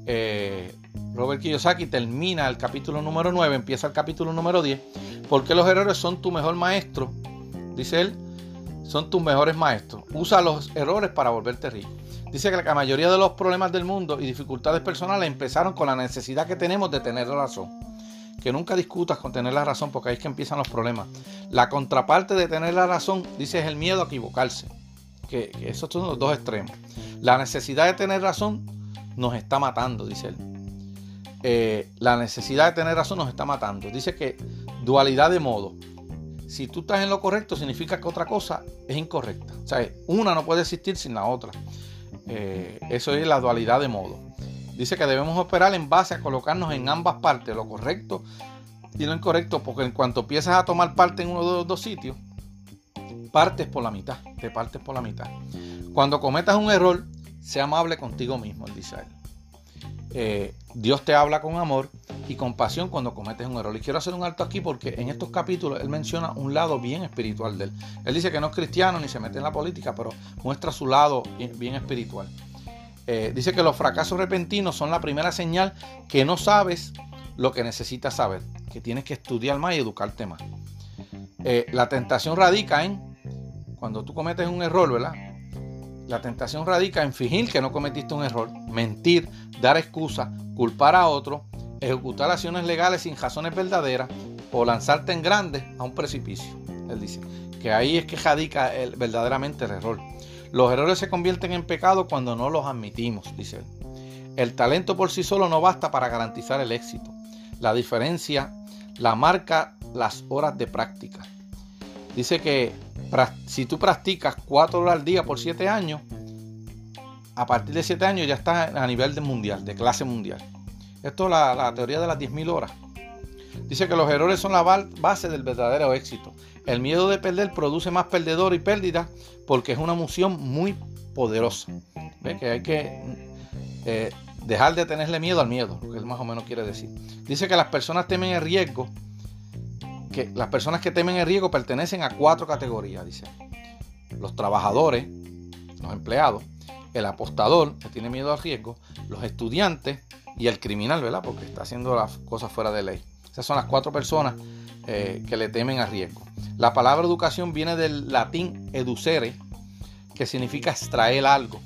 eh, Robert Kiyosaki termina el capítulo número 9, empieza el capítulo número 10, porque los errores son tu mejor maestro, dice él, son tus mejores maestros. Usa los errores para volverte rico. Dice que la mayoría de los problemas del mundo y dificultades personales empezaron con la necesidad que tenemos de tener razón. Que nunca discutas con tener la razón porque ahí es que empiezan los problemas. La contraparte de tener la razón, dice, es el miedo a equivocarse. Que, esos son los dos extremos. La necesidad de tener razón nos está matando, dice él. Eh, la necesidad de tener razón nos está matando. Dice que dualidad de modo. Si tú estás en lo correcto, significa que otra cosa es incorrecta. O sea, una no puede existir sin la otra. Eh, eso es la dualidad de modo. Dice que debemos operar en base a colocarnos en ambas partes, lo correcto y lo incorrecto, porque en cuanto empiezas a tomar parte en uno de los dos sitios, partes por la mitad, te partes por la mitad. Cuando cometas un error, sea amable contigo mismo, dice él. Eh, Dios te habla con amor y compasión cuando cometes un error. Y quiero hacer un alto aquí porque en estos capítulos él menciona un lado bien espiritual de él. Él dice que no es cristiano ni se mete en la política, pero muestra su lado bien espiritual. Eh, dice que los fracasos repentinos son la primera señal que no sabes lo que necesitas saber, que tienes que estudiar más y educarte más. Eh, la tentación radica en, cuando tú cometes un error, ¿verdad? La tentación radica en fingir que no cometiste un error, mentir, dar excusas, culpar a otro, ejecutar acciones legales sin razones verdaderas o lanzarte en grande a un precipicio. Él dice que ahí es que radica el, verdaderamente el error. Los errores se convierten en pecado cuando no los admitimos, dice él. El talento por sí solo no basta para garantizar el éxito. La diferencia la marca las horas de práctica. Dice que si tú practicas cuatro horas al día por siete años, a partir de siete años ya estás a nivel de mundial, de clase mundial. Esto es la, teoría de las 10.000 horas. Dice que los errores son la base del verdadero éxito. El miedo de perder produce más perdedor y pérdida porque es una emoción muy poderosa. ¿Ve? Que hay que eh, dejar de tenerle miedo al miedo, lo que más o menos quiere decir. Dice que las personas temen el riesgo que las personas que temen el riesgo pertenecen a cuatro categorías, dice. Los trabajadores, los empleados, el apostador, que tiene miedo al riesgo, los estudiantes y el criminal, ¿verdad? Porque está haciendo las cosas fuera de ley. Esas son las cuatro personas eh, que le temen al riesgo. La palabra educación viene del latín educere, que significa extraer algo.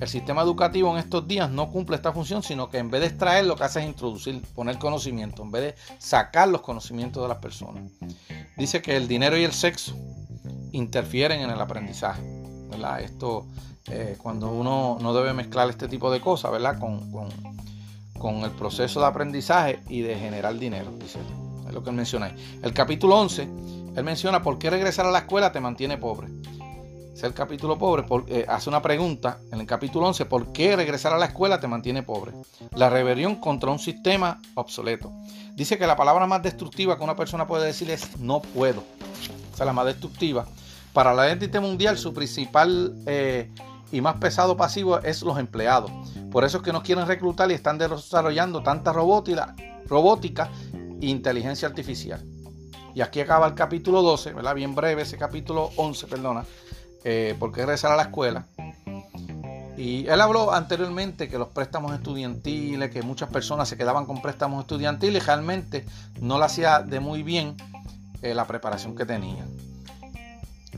El sistema educativo en estos días no cumple esta función, sino que en vez de extraer lo que hace es introducir, poner conocimiento, en vez de sacar los conocimientos de las personas. Dice que el dinero y el sexo interfieren en el aprendizaje. Esto, eh, cuando uno no debe mezclar este tipo de cosas, ¿verdad? Con, con, el proceso de aprendizaje y de generar dinero, dice. Es lo que él menciona ahí. El capítulo 11, él menciona por qué regresar a la escuela te mantiene pobre el capítulo pobre, eh, hace una pregunta en el capítulo 11, ¿por qué regresar a la escuela te mantiene pobre? La rebelión contra un sistema obsoleto. Dice que la palabra más destructiva que una persona puede decir es no puedo. O sea, la más destructiva. Para la élite mundial, su principal eh, y más pesado pasivo es los empleados. Por eso es que no quieren reclutar y están desarrollando tanta robótica, robótica inteligencia artificial. Y aquí acaba el capítulo 12, ¿verdad? Bien breve ese capítulo 11, perdona eh, por qué regresar a la escuela. Y él habló anteriormente que los préstamos estudiantiles, que muchas personas se quedaban con préstamos estudiantiles, realmente no le hacía de muy bien eh, la preparación que tenían.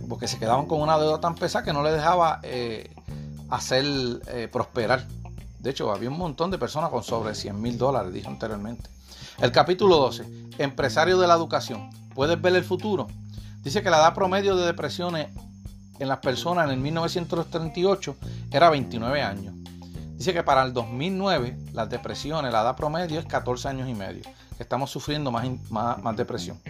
Porque se quedaban con una deuda tan pesada que no le dejaba eh, hacer prosperar. De hecho, había un montón de personas con sobre 100 mil dólares, dijo anteriormente. El capítulo 12, empresario de la educación. ¿Puedes ver el futuro? Dice que la edad promedio de depresiones en las personas en el 1938 era 29 años. Dice que para el 2009 las depresiones, la edad promedio es 14 años y medio. Estamos sufriendo más, más, depresión.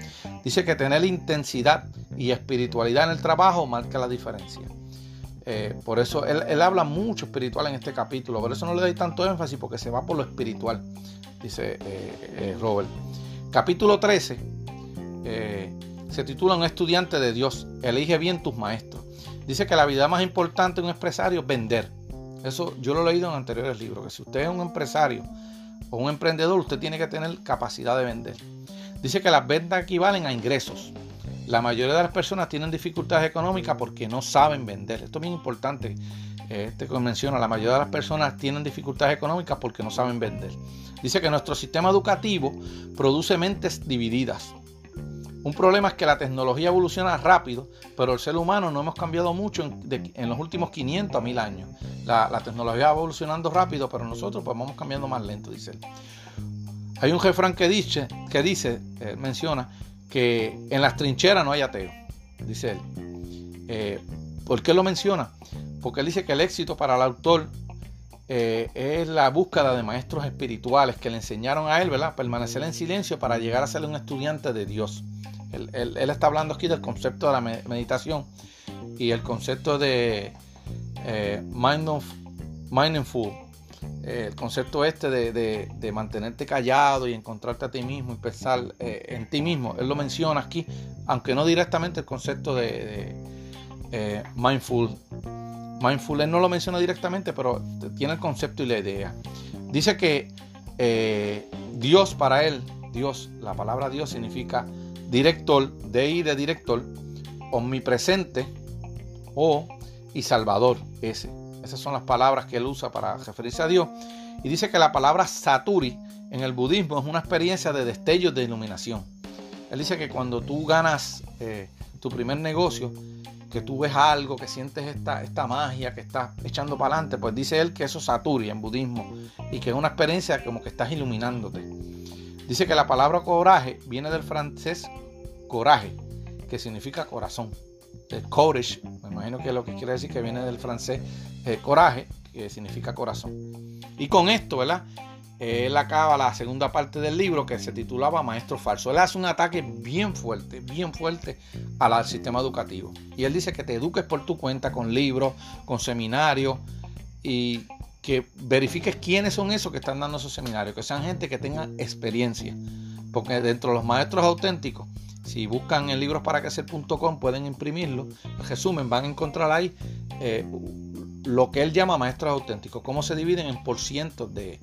Dice que tener intensidad y espiritualidad en el trabajo marca la diferencia. Eh, por eso él, habla mucho espiritual en este capítulo. Por eso no le doy tanto énfasis porque se va por lo espiritual, dice eh, eh, Robert. Capítulo 13 se titula Un estudiante de Dios. Elige bien tus maestros. Dice que la vida más importante de un empresario es vender. Eso yo lo he leído en anteriores libros, que si usted es un empresario o un emprendedor, usted tiene que tener capacidad de vender. Dice que las ventas equivalen a ingresos. La mayoría de las personas tienen dificultades económicas porque no saben vender. Esto es bien importante. Este que menciona, la mayoría de las personas tienen dificultades económicas porque no saben vender. Dice que nuestro sistema educativo produce mentes divididas. Un problema es que la tecnología evoluciona rápido, pero el ser humano no hemos cambiado mucho en, los últimos 500 a 1000 años. La, tecnología va evolucionando rápido, pero nosotros pues vamos cambiando más lento, dice él. Hay un refrán que dice, que dice menciona, que en las trincheras no hay ateo, dice él. Eh, ¿Por qué lo menciona? Porque él dice que el éxito para el autor eh, es la búsqueda de maestros espirituales que le enseñaron a él, ¿verdad? Permanecer en silencio para llegar a ser un estudiante de Dios. Él, está hablando aquí del concepto de la meditación y el concepto de eh, mindful, eh, el concepto este de, mantenerte callado y encontrarte a ti mismo y pensar eh, en ti mismo. Él lo menciona aquí, aunque no directamente el concepto de, de mindful. Mindful, él no lo menciona directamente, pero tiene el concepto y la idea. Dice que Dios para él, Dios, la palabra Dios significa director, de y de director, omnipresente o y salvador, ese. Esas son las palabras que él usa para referirse a Dios. Y dice que la palabra Saturi en el budismo es una experiencia de destellos de iluminación. Él dice que cuando tú ganas eh, tu primer negocio, que tú ves algo, que sientes esta, esta magia que estás echando para adelante, pues dice él que eso es Saturi en budismo y que es una experiencia como que estás iluminándote. Dice que la palabra coraje viene del francés coraje, que significa corazón. El courage, me imagino que lo que quiere decir que viene del francés eh, coraje, que significa corazón. Y con esto, ¿verdad? Él acaba la segunda parte del libro que se titulaba Maestro Falso. Él hace un ataque bien fuerte, bien fuerte al sistema educativo. Y él dice que te eduques por tu cuenta con libros, con seminarios y que verifiques quiénes son esos que están dando esos seminarios, que sean gente que tenga experiencia. Porque dentro de los maestros auténticos si buscan en librosparaquecer.com pueden imprimirlo. Resumen, van a encontrar ahí eh, lo que él llama maestros auténticos, cómo se dividen en por de,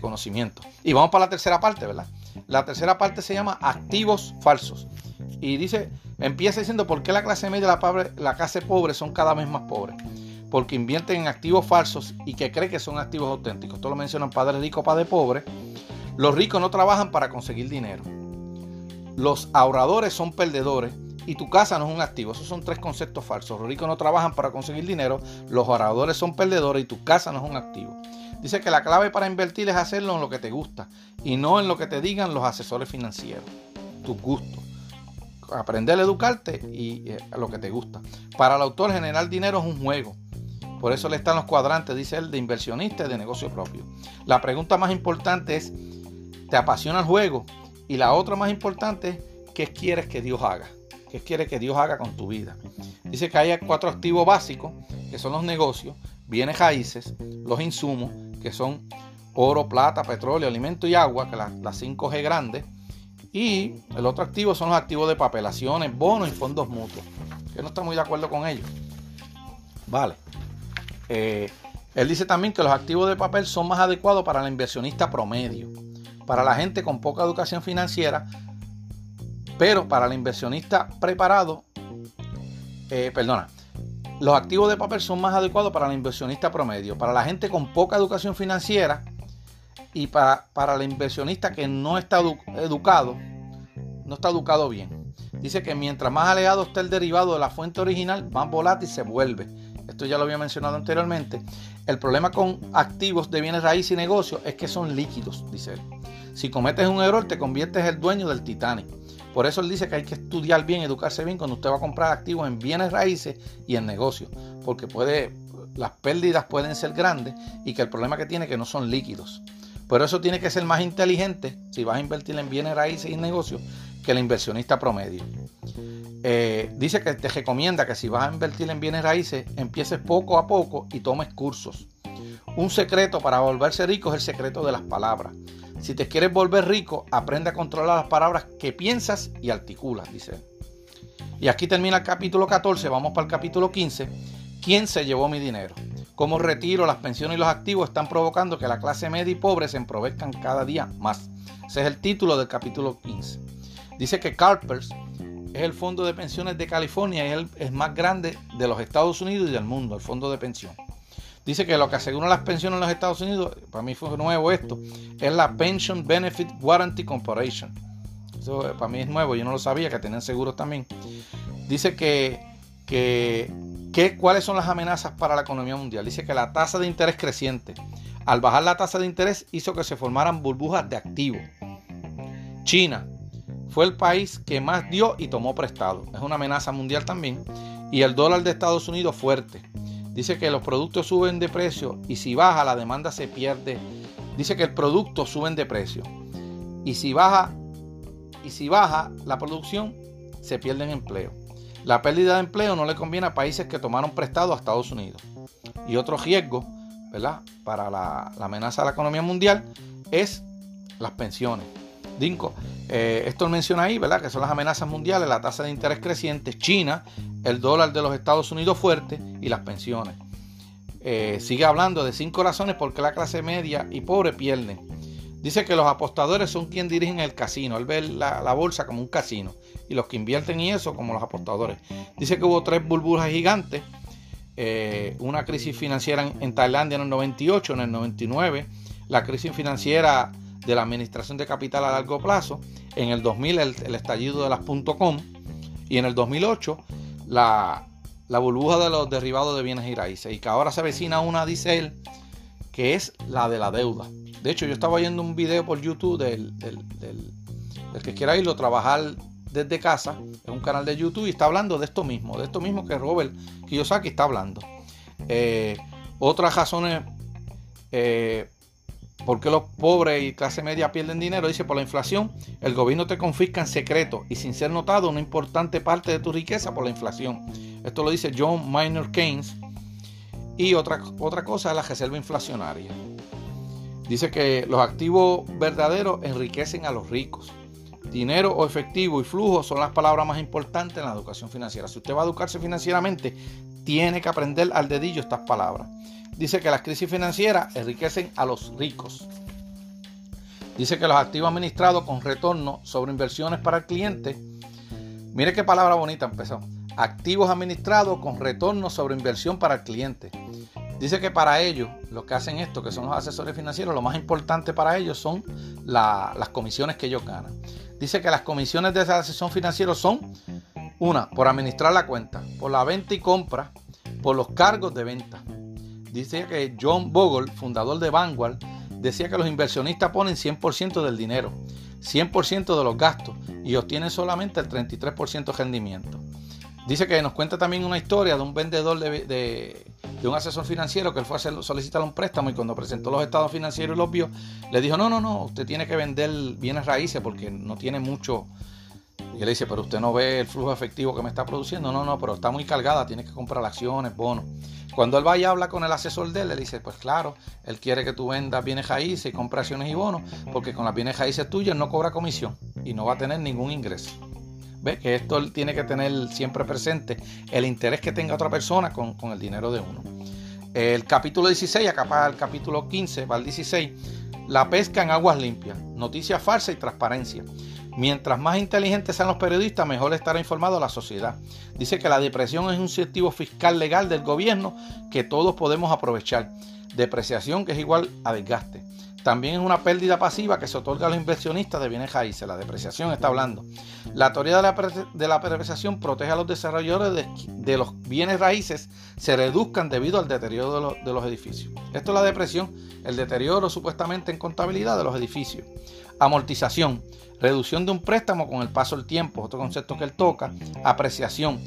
conocimiento. Y vamos para la tercera parte, ¿verdad? La tercera parte se llama activos falsos. Y dice, empieza diciendo por qué la clase media la, la clase pobre son cada vez más pobres. Porque invierten en activos falsos y que cree que son activos auténticos. Esto lo mencionan padre rico, padre pobre. Los ricos no trabajan para conseguir dinero los ahorradores son perdedores y tu casa no es un activo. Esos son tres conceptos falsos. Los ricos no trabajan para conseguir dinero, los ahorradores son perdedores y tu casa no es un activo. Dice que la clave para invertir es hacerlo en lo que te gusta y no en lo que te digan los asesores financieros. Tus gustos. Aprender a educarte y eh, lo que te gusta. Para el autor generar dinero es un juego. Por eso le están los cuadrantes, dice él, de inversionista y de negocio propio. La pregunta más importante es, ¿te apasiona el juego? Y la otra más importante es qué quieres que Dios haga. ¿Qué quieres que Dios haga con tu vida? Dice que hay cuatro activos básicos, que son los negocios, bienes raíces, los insumos, que son oro, plata, petróleo, alimento y agua, que las, las 5G grandes. Y el otro activo son los activos de papelaciones, bonos y fondos mutuos. Que no está muy de acuerdo con ellos. Vale. Eh, él dice también que los activos de papel son más adecuados para el inversionista promedio para la gente con poca educación financiera, pero para el inversionista preparado, eh, perdona, los activos de papel son más adecuados para el inversionista promedio, para la gente con poca educación financiera y para, para el inversionista que no está educado, no está educado bien. Dice que mientras más alejado está el derivado de la fuente original, más volátil se vuelve. Esto ya lo había mencionado anteriormente. El problema con activos de bienes raíces y negocios es que son líquidos, dice él. Si cometes un error, te conviertes en el dueño del Titanic. Por eso él dice que hay que estudiar bien, educarse bien cuando usted va a comprar activos en bienes raíces y en negocios. Porque puede, las pérdidas pueden ser grandes y que el problema que tiene es que no son líquidos. Por eso tiene que ser más inteligente si vas a invertir en bienes raíces y negocios que el inversionista promedio. Eh, dice que te recomienda que si vas a invertir en bienes raíces, empieces poco a poco y tomes cursos. Un secreto para volverse rico es el secreto de las palabras. Si te quieres volver rico, aprende a controlar las palabras que piensas y articulas, dice. Y aquí termina el capítulo 14, vamos para el capítulo 15. ¿Quién se llevó mi dinero? Cómo retiro, las pensiones y los activos están provocando que la clase media y pobre se emprovezcan cada día más. Ese es el título del capítulo 15. Dice que CalPERS es el fondo de pensiones de California y es el es más grande de los Estados Unidos y del mundo, el fondo de pensión. Dice que lo que asegura las pensiones en los Estados Unidos, para mí fue nuevo esto, es la Pension Benefit Warranty Corporation. Eso eh, para mí es nuevo, yo no lo sabía, que tenían seguros también. Dice que, que, cuáles son las amenazas para la economía mundial. Dice que la tasa de interés creciente, al bajar la tasa de interés, hizo que se formaran burbujas de activos. China fue el país que más dio y tomó prestado. Es una amenaza mundial también. Y el dólar de Estados Unidos fuerte. Dice que los productos suben de precio y si baja la demanda se pierde. Dice que el producto suben de precio. Y si baja y si baja la producción se pierden empleo. La pérdida de empleo no le conviene a países que tomaron prestado a Estados Unidos. Y otro riesgo, ¿verdad? Para la, amenaza a la economía mundial es las pensiones. Dinko, eh, esto menciona ahí, ¿verdad? Que son las amenazas mundiales, la tasa de interés creciente, China, el dólar de los Estados Unidos fuerte y las pensiones. Eh, sigue hablando de cinco razones por qué la clase media y pobre pierden. Dice que los apostadores son quienes dirigen el casino. Él ve la, bolsa como un casino. Y los que invierten en eso como los apostadores. Dice que hubo tres burbujas gigantes. Eh, una crisis financiera en, en, Tailandia en el 98, en el 99. La crisis financiera de la administración de capital a largo plazo, en el 2000 el, estallido de las .com y en el 2008 la, la, burbuja de los derivados de bienes y y que ahora se avecina una, dice él, que es la de la deuda. De hecho, yo estaba viendo un video por YouTube del, del, que quiera irlo, trabajar desde casa, es un canal de YouTube y está hablando de esto mismo, de esto mismo que Robert Kiyosaki está hablando. Eh, otras razones eh, ¿Por qué los pobres y clase media pierden dinero? Dice, por la inflación, el gobierno te confisca en secreto y sin ser notado una importante parte de tu riqueza por la inflación. Esto lo dice John Maynard Keynes. Y otra, otra cosa es la reserva inflacionaria. Dice que los activos verdaderos enriquecen a los ricos. Dinero o efectivo y flujo son las palabras más importantes en la educación financiera. Si usted va a educarse financieramente, tiene que aprender al dedillo estas palabras dice que las crisis financieras enriquecen a los ricos. Dice que los activos administrados con retorno sobre inversiones para el cliente, mire qué palabra bonita empezó, activos administrados con retorno sobre inversión para el cliente. Dice que para ellos, los que hacen esto, que son los asesores financieros, lo más importante para ellos son las comisiones que ellos ganan. Dice que las comisiones de ese asesor financiero son, una, por administrar la cuenta, por la venta y compra, por los cargos de venta. Dice que John Bogle, fundador de Vanguard, decía que los inversionistas ponen 100% del dinero, 100% de los gastos y obtienen solamente el 33% de rendimiento. Dice que nos cuenta también una historia de un vendedor de, un asesor financiero que él fue a solicitar un préstamo y cuando presentó los estados financieros y los vio, le dijo, no, no, no, usted tiene que vender bienes raíces porque no tiene mucho, y él dice, pero usted no ve el flujo efectivo que me está produciendo. No, no, pero está muy cargada, tiene que comprar acciones, bonos. Cuando él vaya a hablar con el asesor de él, le dice, pues claro, él quiere que tú vendas bienes raíces y compras acciones y bonos, porque con las bienes raíces tuyas no cobra comisión y no va a tener ningún ingreso. ¿Ve? Que esto tiene que tener siempre presente el interés que tenga otra persona con, con el dinero de uno. El capítulo 16, acá para el capítulo 15, para el 16, la pesca en aguas limpias, noticias falsas y transparencia. Mientras más inteligentes sean los periodistas, mejor estará informado la sociedad. Dice que la depresión es un incentivo fiscal legal del gobierno que todos podemos aprovechar. Depreciación que es igual a desgaste. También es una pérdida pasiva que se otorga a los inversionistas de bienes raíces. La depreciación está hablando. La teoría de la, de la depreciación protege a los desarrolladores de, de, los bienes raíces se reduzcan debido al deterioro de, de los edificios. Esto es la depresión, el deterioro supuestamente en contabilidad de los edificios. Amortización, reducción de un préstamo con el paso del tiempo, otro concepto que él toca. Apreciación,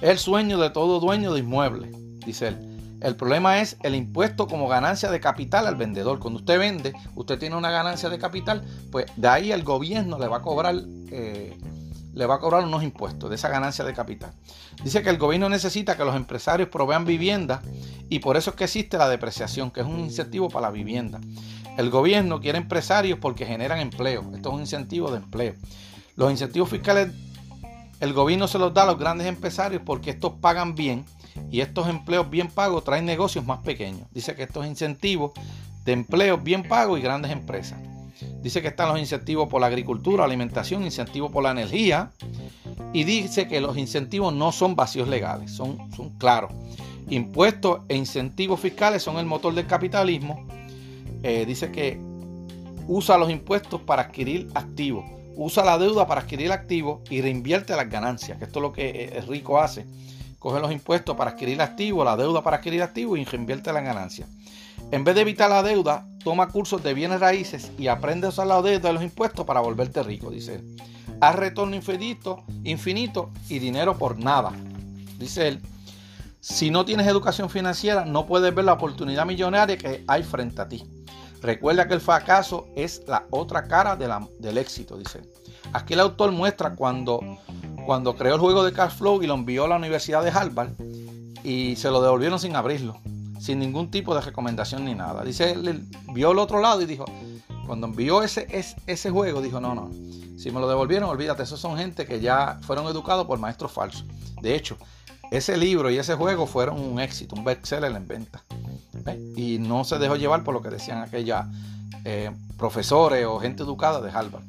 el sueño de todo dueño de inmueble, dice él. El problema es el impuesto como ganancia de capital al vendedor. Cuando usted vende, usted tiene una ganancia de capital, pues de ahí el gobierno le va a cobrar, eh, le va a cobrar unos impuestos de esa ganancia de capital. Dice que el gobierno necesita que los empresarios provean vivienda y por eso es que existe la depreciación, que es un incentivo para la vivienda. El gobierno quiere empresarios porque generan empleo. Esto es un incentivo de empleo. Los incentivos fiscales, el gobierno se los da a los grandes empresarios porque estos pagan bien y estos empleos bien pagos traen negocios más pequeños. Dice que estos incentivos de empleos bien pagos y grandes empresas. Dice que están los incentivos por la agricultura, alimentación, incentivos por la energía. Y dice que los incentivos no son vacíos legales, son, son claros. Impuestos e incentivos fiscales son el motor del capitalismo. Eh, dice que usa los impuestos para adquirir activos, usa la deuda para adquirir activos y reinvierte las ganancias, que esto es lo que el rico hace. Coge los impuestos para adquirir activos, la deuda para adquirir activos y reinvierte las ganancias. En vez de evitar la deuda, toma cursos de bienes raíces y aprende a usar la deuda y los impuestos para volverte rico, dice él. Haz retorno infinito, infinito y dinero por nada, dice él. Si no tienes educación financiera, no puedes ver la oportunidad millonaria que hay frente a ti. Recuerda que el fracaso es la otra cara del éxito, dice. Aquí el autor muestra cuando, cuando creó el juego de cash flow y lo envió a la Universidad de Harvard y se lo devolvieron sin abrirlo, sin ningún tipo de recomendación ni nada. Dice, él vio el otro lado y dijo, cuando envió ese, ese, juego, dijo, no, no, si me lo devolvieron, olvídate, esos son gente que ya fueron educados por maestros falsos. De hecho, ese libro y ese juego fueron un éxito, un bestseller en venta. Y no se dejó llevar por lo que decían aquellos eh, profesores o gente educada de Harvard.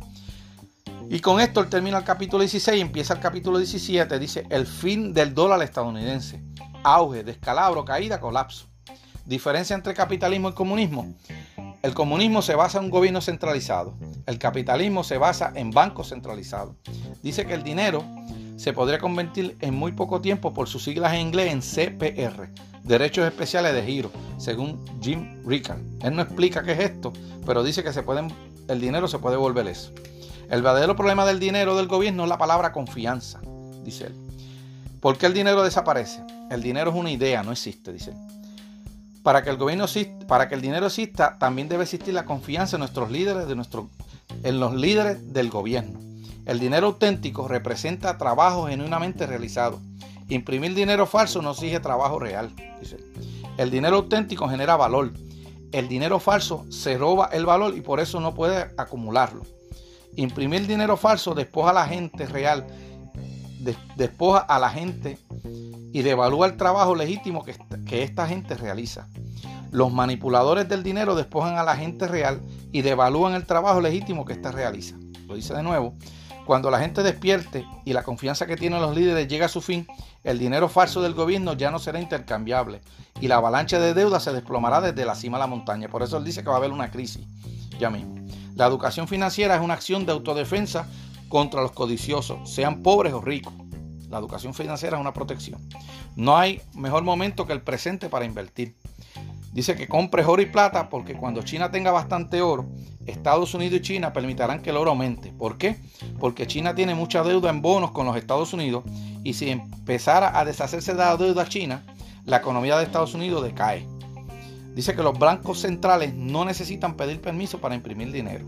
Y con esto él termina el capítulo 16 y empieza el capítulo 17. Dice, el fin del dólar estadounidense. Auge, descalabro, caída, colapso. Diferencia entre capitalismo y comunismo. El comunismo se basa en un gobierno centralizado. El capitalismo se basa en bancos centralizados. Dice que el dinero se podría convertir en muy poco tiempo por sus siglas en inglés en CPR, Derechos Especiales de Giro, según Jim Ricard. Él no explica qué es esto, pero dice que se pueden, el dinero se puede volver eso. El verdadero problema del dinero del gobierno es la palabra confianza, dice él. ¿Por qué el dinero desaparece? El dinero es una idea, no existe, dice él. Para que el gobierno para que el dinero exista, también debe existir la confianza en nuestros líderes, de nuestro, en los líderes del gobierno. El dinero auténtico representa trabajo genuinamente realizado. Imprimir dinero falso no exige trabajo real. Dice. El dinero auténtico genera valor. El dinero falso se roba el valor y por eso no puede acumularlo. Imprimir dinero falso despoja a la gente real, despoja a la gente y devalúa el trabajo legítimo que, que esta gente realiza. Los manipuladores del dinero despojan a la gente real y devalúan el trabajo legítimo que ésta realiza. Lo dice de nuevo. Cuando la gente despierte y la confianza que tienen los líderes llega a su fin, el dinero falso del gobierno ya no será intercambiable y la avalancha de deuda se desplomará desde la cima de la montaña. Por eso él dice que va a haber una crisis ya mismo. La educación financiera es una acción de autodefensa contra los codiciosos, sean pobres o ricos. La educación financiera es una protección. No hay mejor momento que el presente para invertir. Dice que compres oro y plata porque cuando China tenga bastante oro, Estados Unidos y China permitirán que el oro aumente. ¿Por qué? Porque China tiene mucha deuda en bonos con los Estados Unidos y si empezara a deshacerse de la deuda China, la economía de Estados Unidos decae. Dice que los bancos centrales no necesitan pedir permiso para imprimir dinero.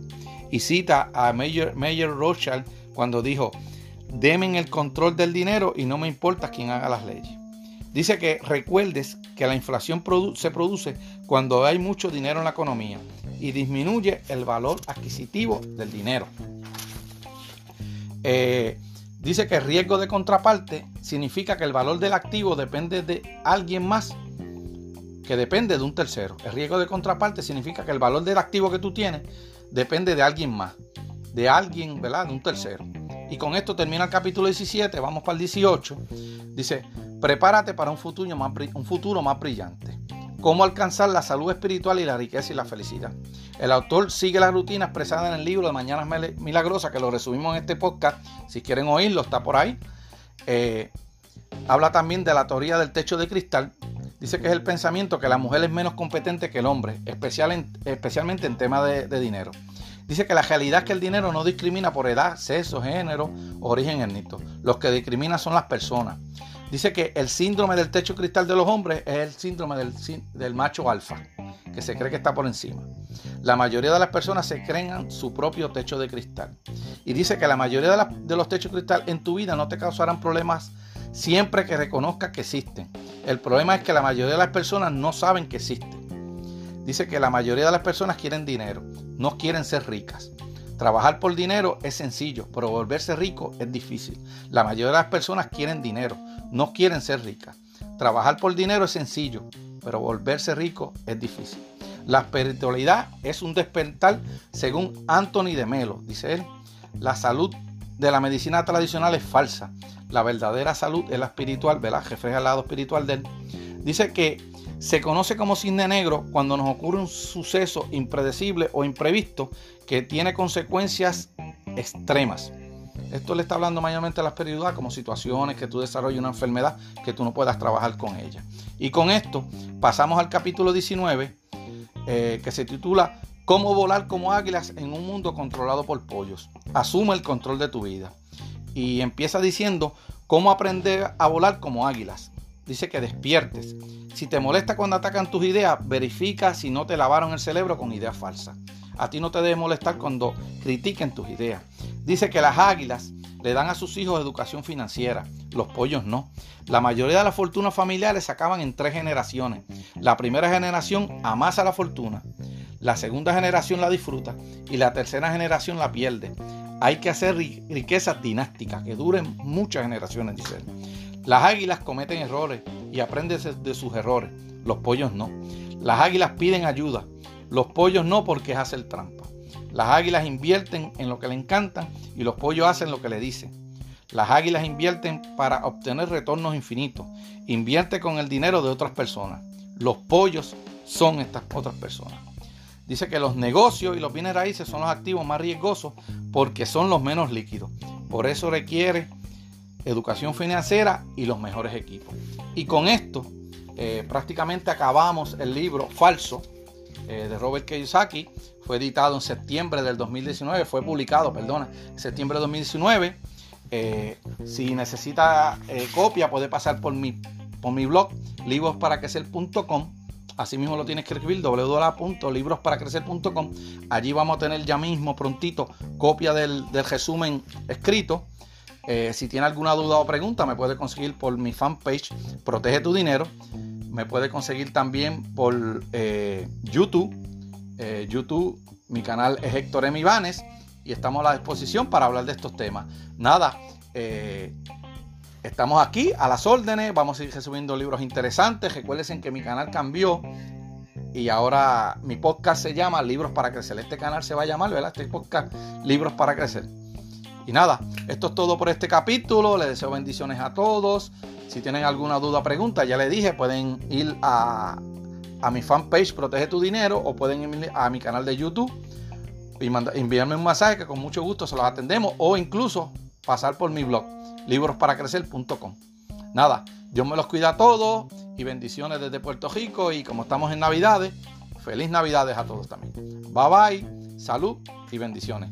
Y cita a Mayor, Mayor Rothschild cuando dijo, demen el control del dinero y no me importa quién haga las leyes. Dice que recuerdes que la inflación se produce cuando hay mucho dinero en la economía y disminuye el valor adquisitivo del dinero. Eh, dice que riesgo de contraparte significa que el valor del activo depende de alguien más que depende de un tercero. El riesgo de contraparte significa que el valor del activo que tú tienes depende de alguien más, de alguien, ¿verdad? De un tercero. Y con esto termina el capítulo 17, vamos para el 18. Dice, Prepárate para un futuro, más, brillante. Cómo alcanzar la salud espiritual y la riqueza y la felicidad. El autor sigue la rutina expresada en el libro de Mañanas Milagrosas, que lo resumimos en este podcast. Si quieren oírlo, está por ahí. Eh, habla también de la teoría del techo de cristal. Dice que es el pensamiento que la mujer es menos competente que el hombre, especialmente en temas de, de dinero. Dice que la realidad es que el dinero no discrimina por edad, sexo, género origen étnico. Los que discriminan son las personas. Dice que el síndrome del techo cristal de los hombres es el síndrome del, macho alfa, que se cree que está por encima. La mayoría de las personas se creen su propio techo de cristal. Y dice que la mayoría de, de los techos de cristal en tu vida no te causarán problemas siempre que reconozcas que existen. El problema es que la mayoría de las personas no saben que existen. Dice que la mayoría de las personas quieren dinero, no quieren ser ricas. Trabajar por dinero es sencillo, pero volverse rico es difícil. La mayoría de las personas quieren dinero, no quieren ser ricas. Trabajar por dinero es sencillo, pero volverse rico es difícil. La espiritualidad es un despertar según Anthony de Melo, dice él. La salud de la medicina tradicional es falsa. La verdadera salud es la espiritual, ¿verdad? Refleja el lado espiritual de él. Dice que se conoce como cisne negro cuando nos ocurre un suceso impredecible o imprevisto que tiene consecuencias extremas. Esto le está hablando mayormente a la espiritualidad como situaciones que tú desarrolles una enfermedad que tú no puedas trabajar con ella. Y con esto pasamos al capítulo 19 eh, que se titula Cómo volar como águilas en un mundo controlado por pollos. Asume el control de tu vida. Y empieza diciendo cómo aprender a volar como águilas. Dice que despiertes. Si te molesta cuando atacan tus ideas, verifica si no te lavaron el cerebro con ideas falsas. A ti no te debe molestar cuando critiquen tus ideas. Dice que las águilas le dan a sus hijos educación financiera, los pollos no. La mayoría de las fortunas familiares se acaban en tres generaciones. La primera generación amasa la fortuna, la segunda generación la disfruta y la tercera generación la pierde. Hay que hacer riquezas dinásticas que duren muchas generaciones, dice él. Las águilas cometen errores y aprenden de sus errores, los pollos no. Las águilas piden ayuda, los pollos no porque es hacer trampa. Las águilas invierten en lo que le encantan y los pollos hacen lo que le dicen. Las águilas invierten para obtener retornos infinitos. Invierte con el dinero de otras personas. Los pollos son estas otras personas. Dice que los negocios y los bienes raíces son los activos más riesgosos porque son los menos líquidos. Por eso requiere educación financiera y los mejores equipos. Y con esto eh, prácticamente acabamos el libro falso eh, de Robert Kiyosaki. Fue editado en septiembre del 2019, fue publicado, perdona, en septiembre del 2019. Eh, si necesita copia, puede pasar por mi, por mi blog, librosparacrecer.com. Así mismo lo tienes que escribir www.librosparacrecer.com. Allí vamos a tener ya mismo prontito copia del, del resumen escrito eh, si tiene alguna duda o pregunta, me puede conseguir por mi fanpage Protege tu Dinero. Me puede conseguir también por eh, YouTube. Eh, YouTube, mi canal es Héctor M. Ibanes y estamos a la disposición para hablar de estos temas. Nada, estamos aquí a las órdenes. Vamos a ir subiendo libros interesantes. Recuerden que mi canal cambió y ahora mi podcast se llama Libros para Crecer. Este canal se va a llamar, ¿verdad? Este podcast Libros para Crecer. Y nada, esto es todo por este capítulo. Les deseo bendiciones a todos. Si tienen alguna duda o pregunta, ya les dije, pueden ir a, mi fanpage Protege tu Dinero o pueden ir a mi canal de YouTube y enviarme un mensaje que con mucho gusto se los atendemos o incluso pasar por mi blog librosparacrecer.com. Nada, Dios me los cuida a todos y bendiciones desde Puerto Rico y como estamos en Navidades, feliz Navidades a todos también. Bye bye, salud y bendiciones.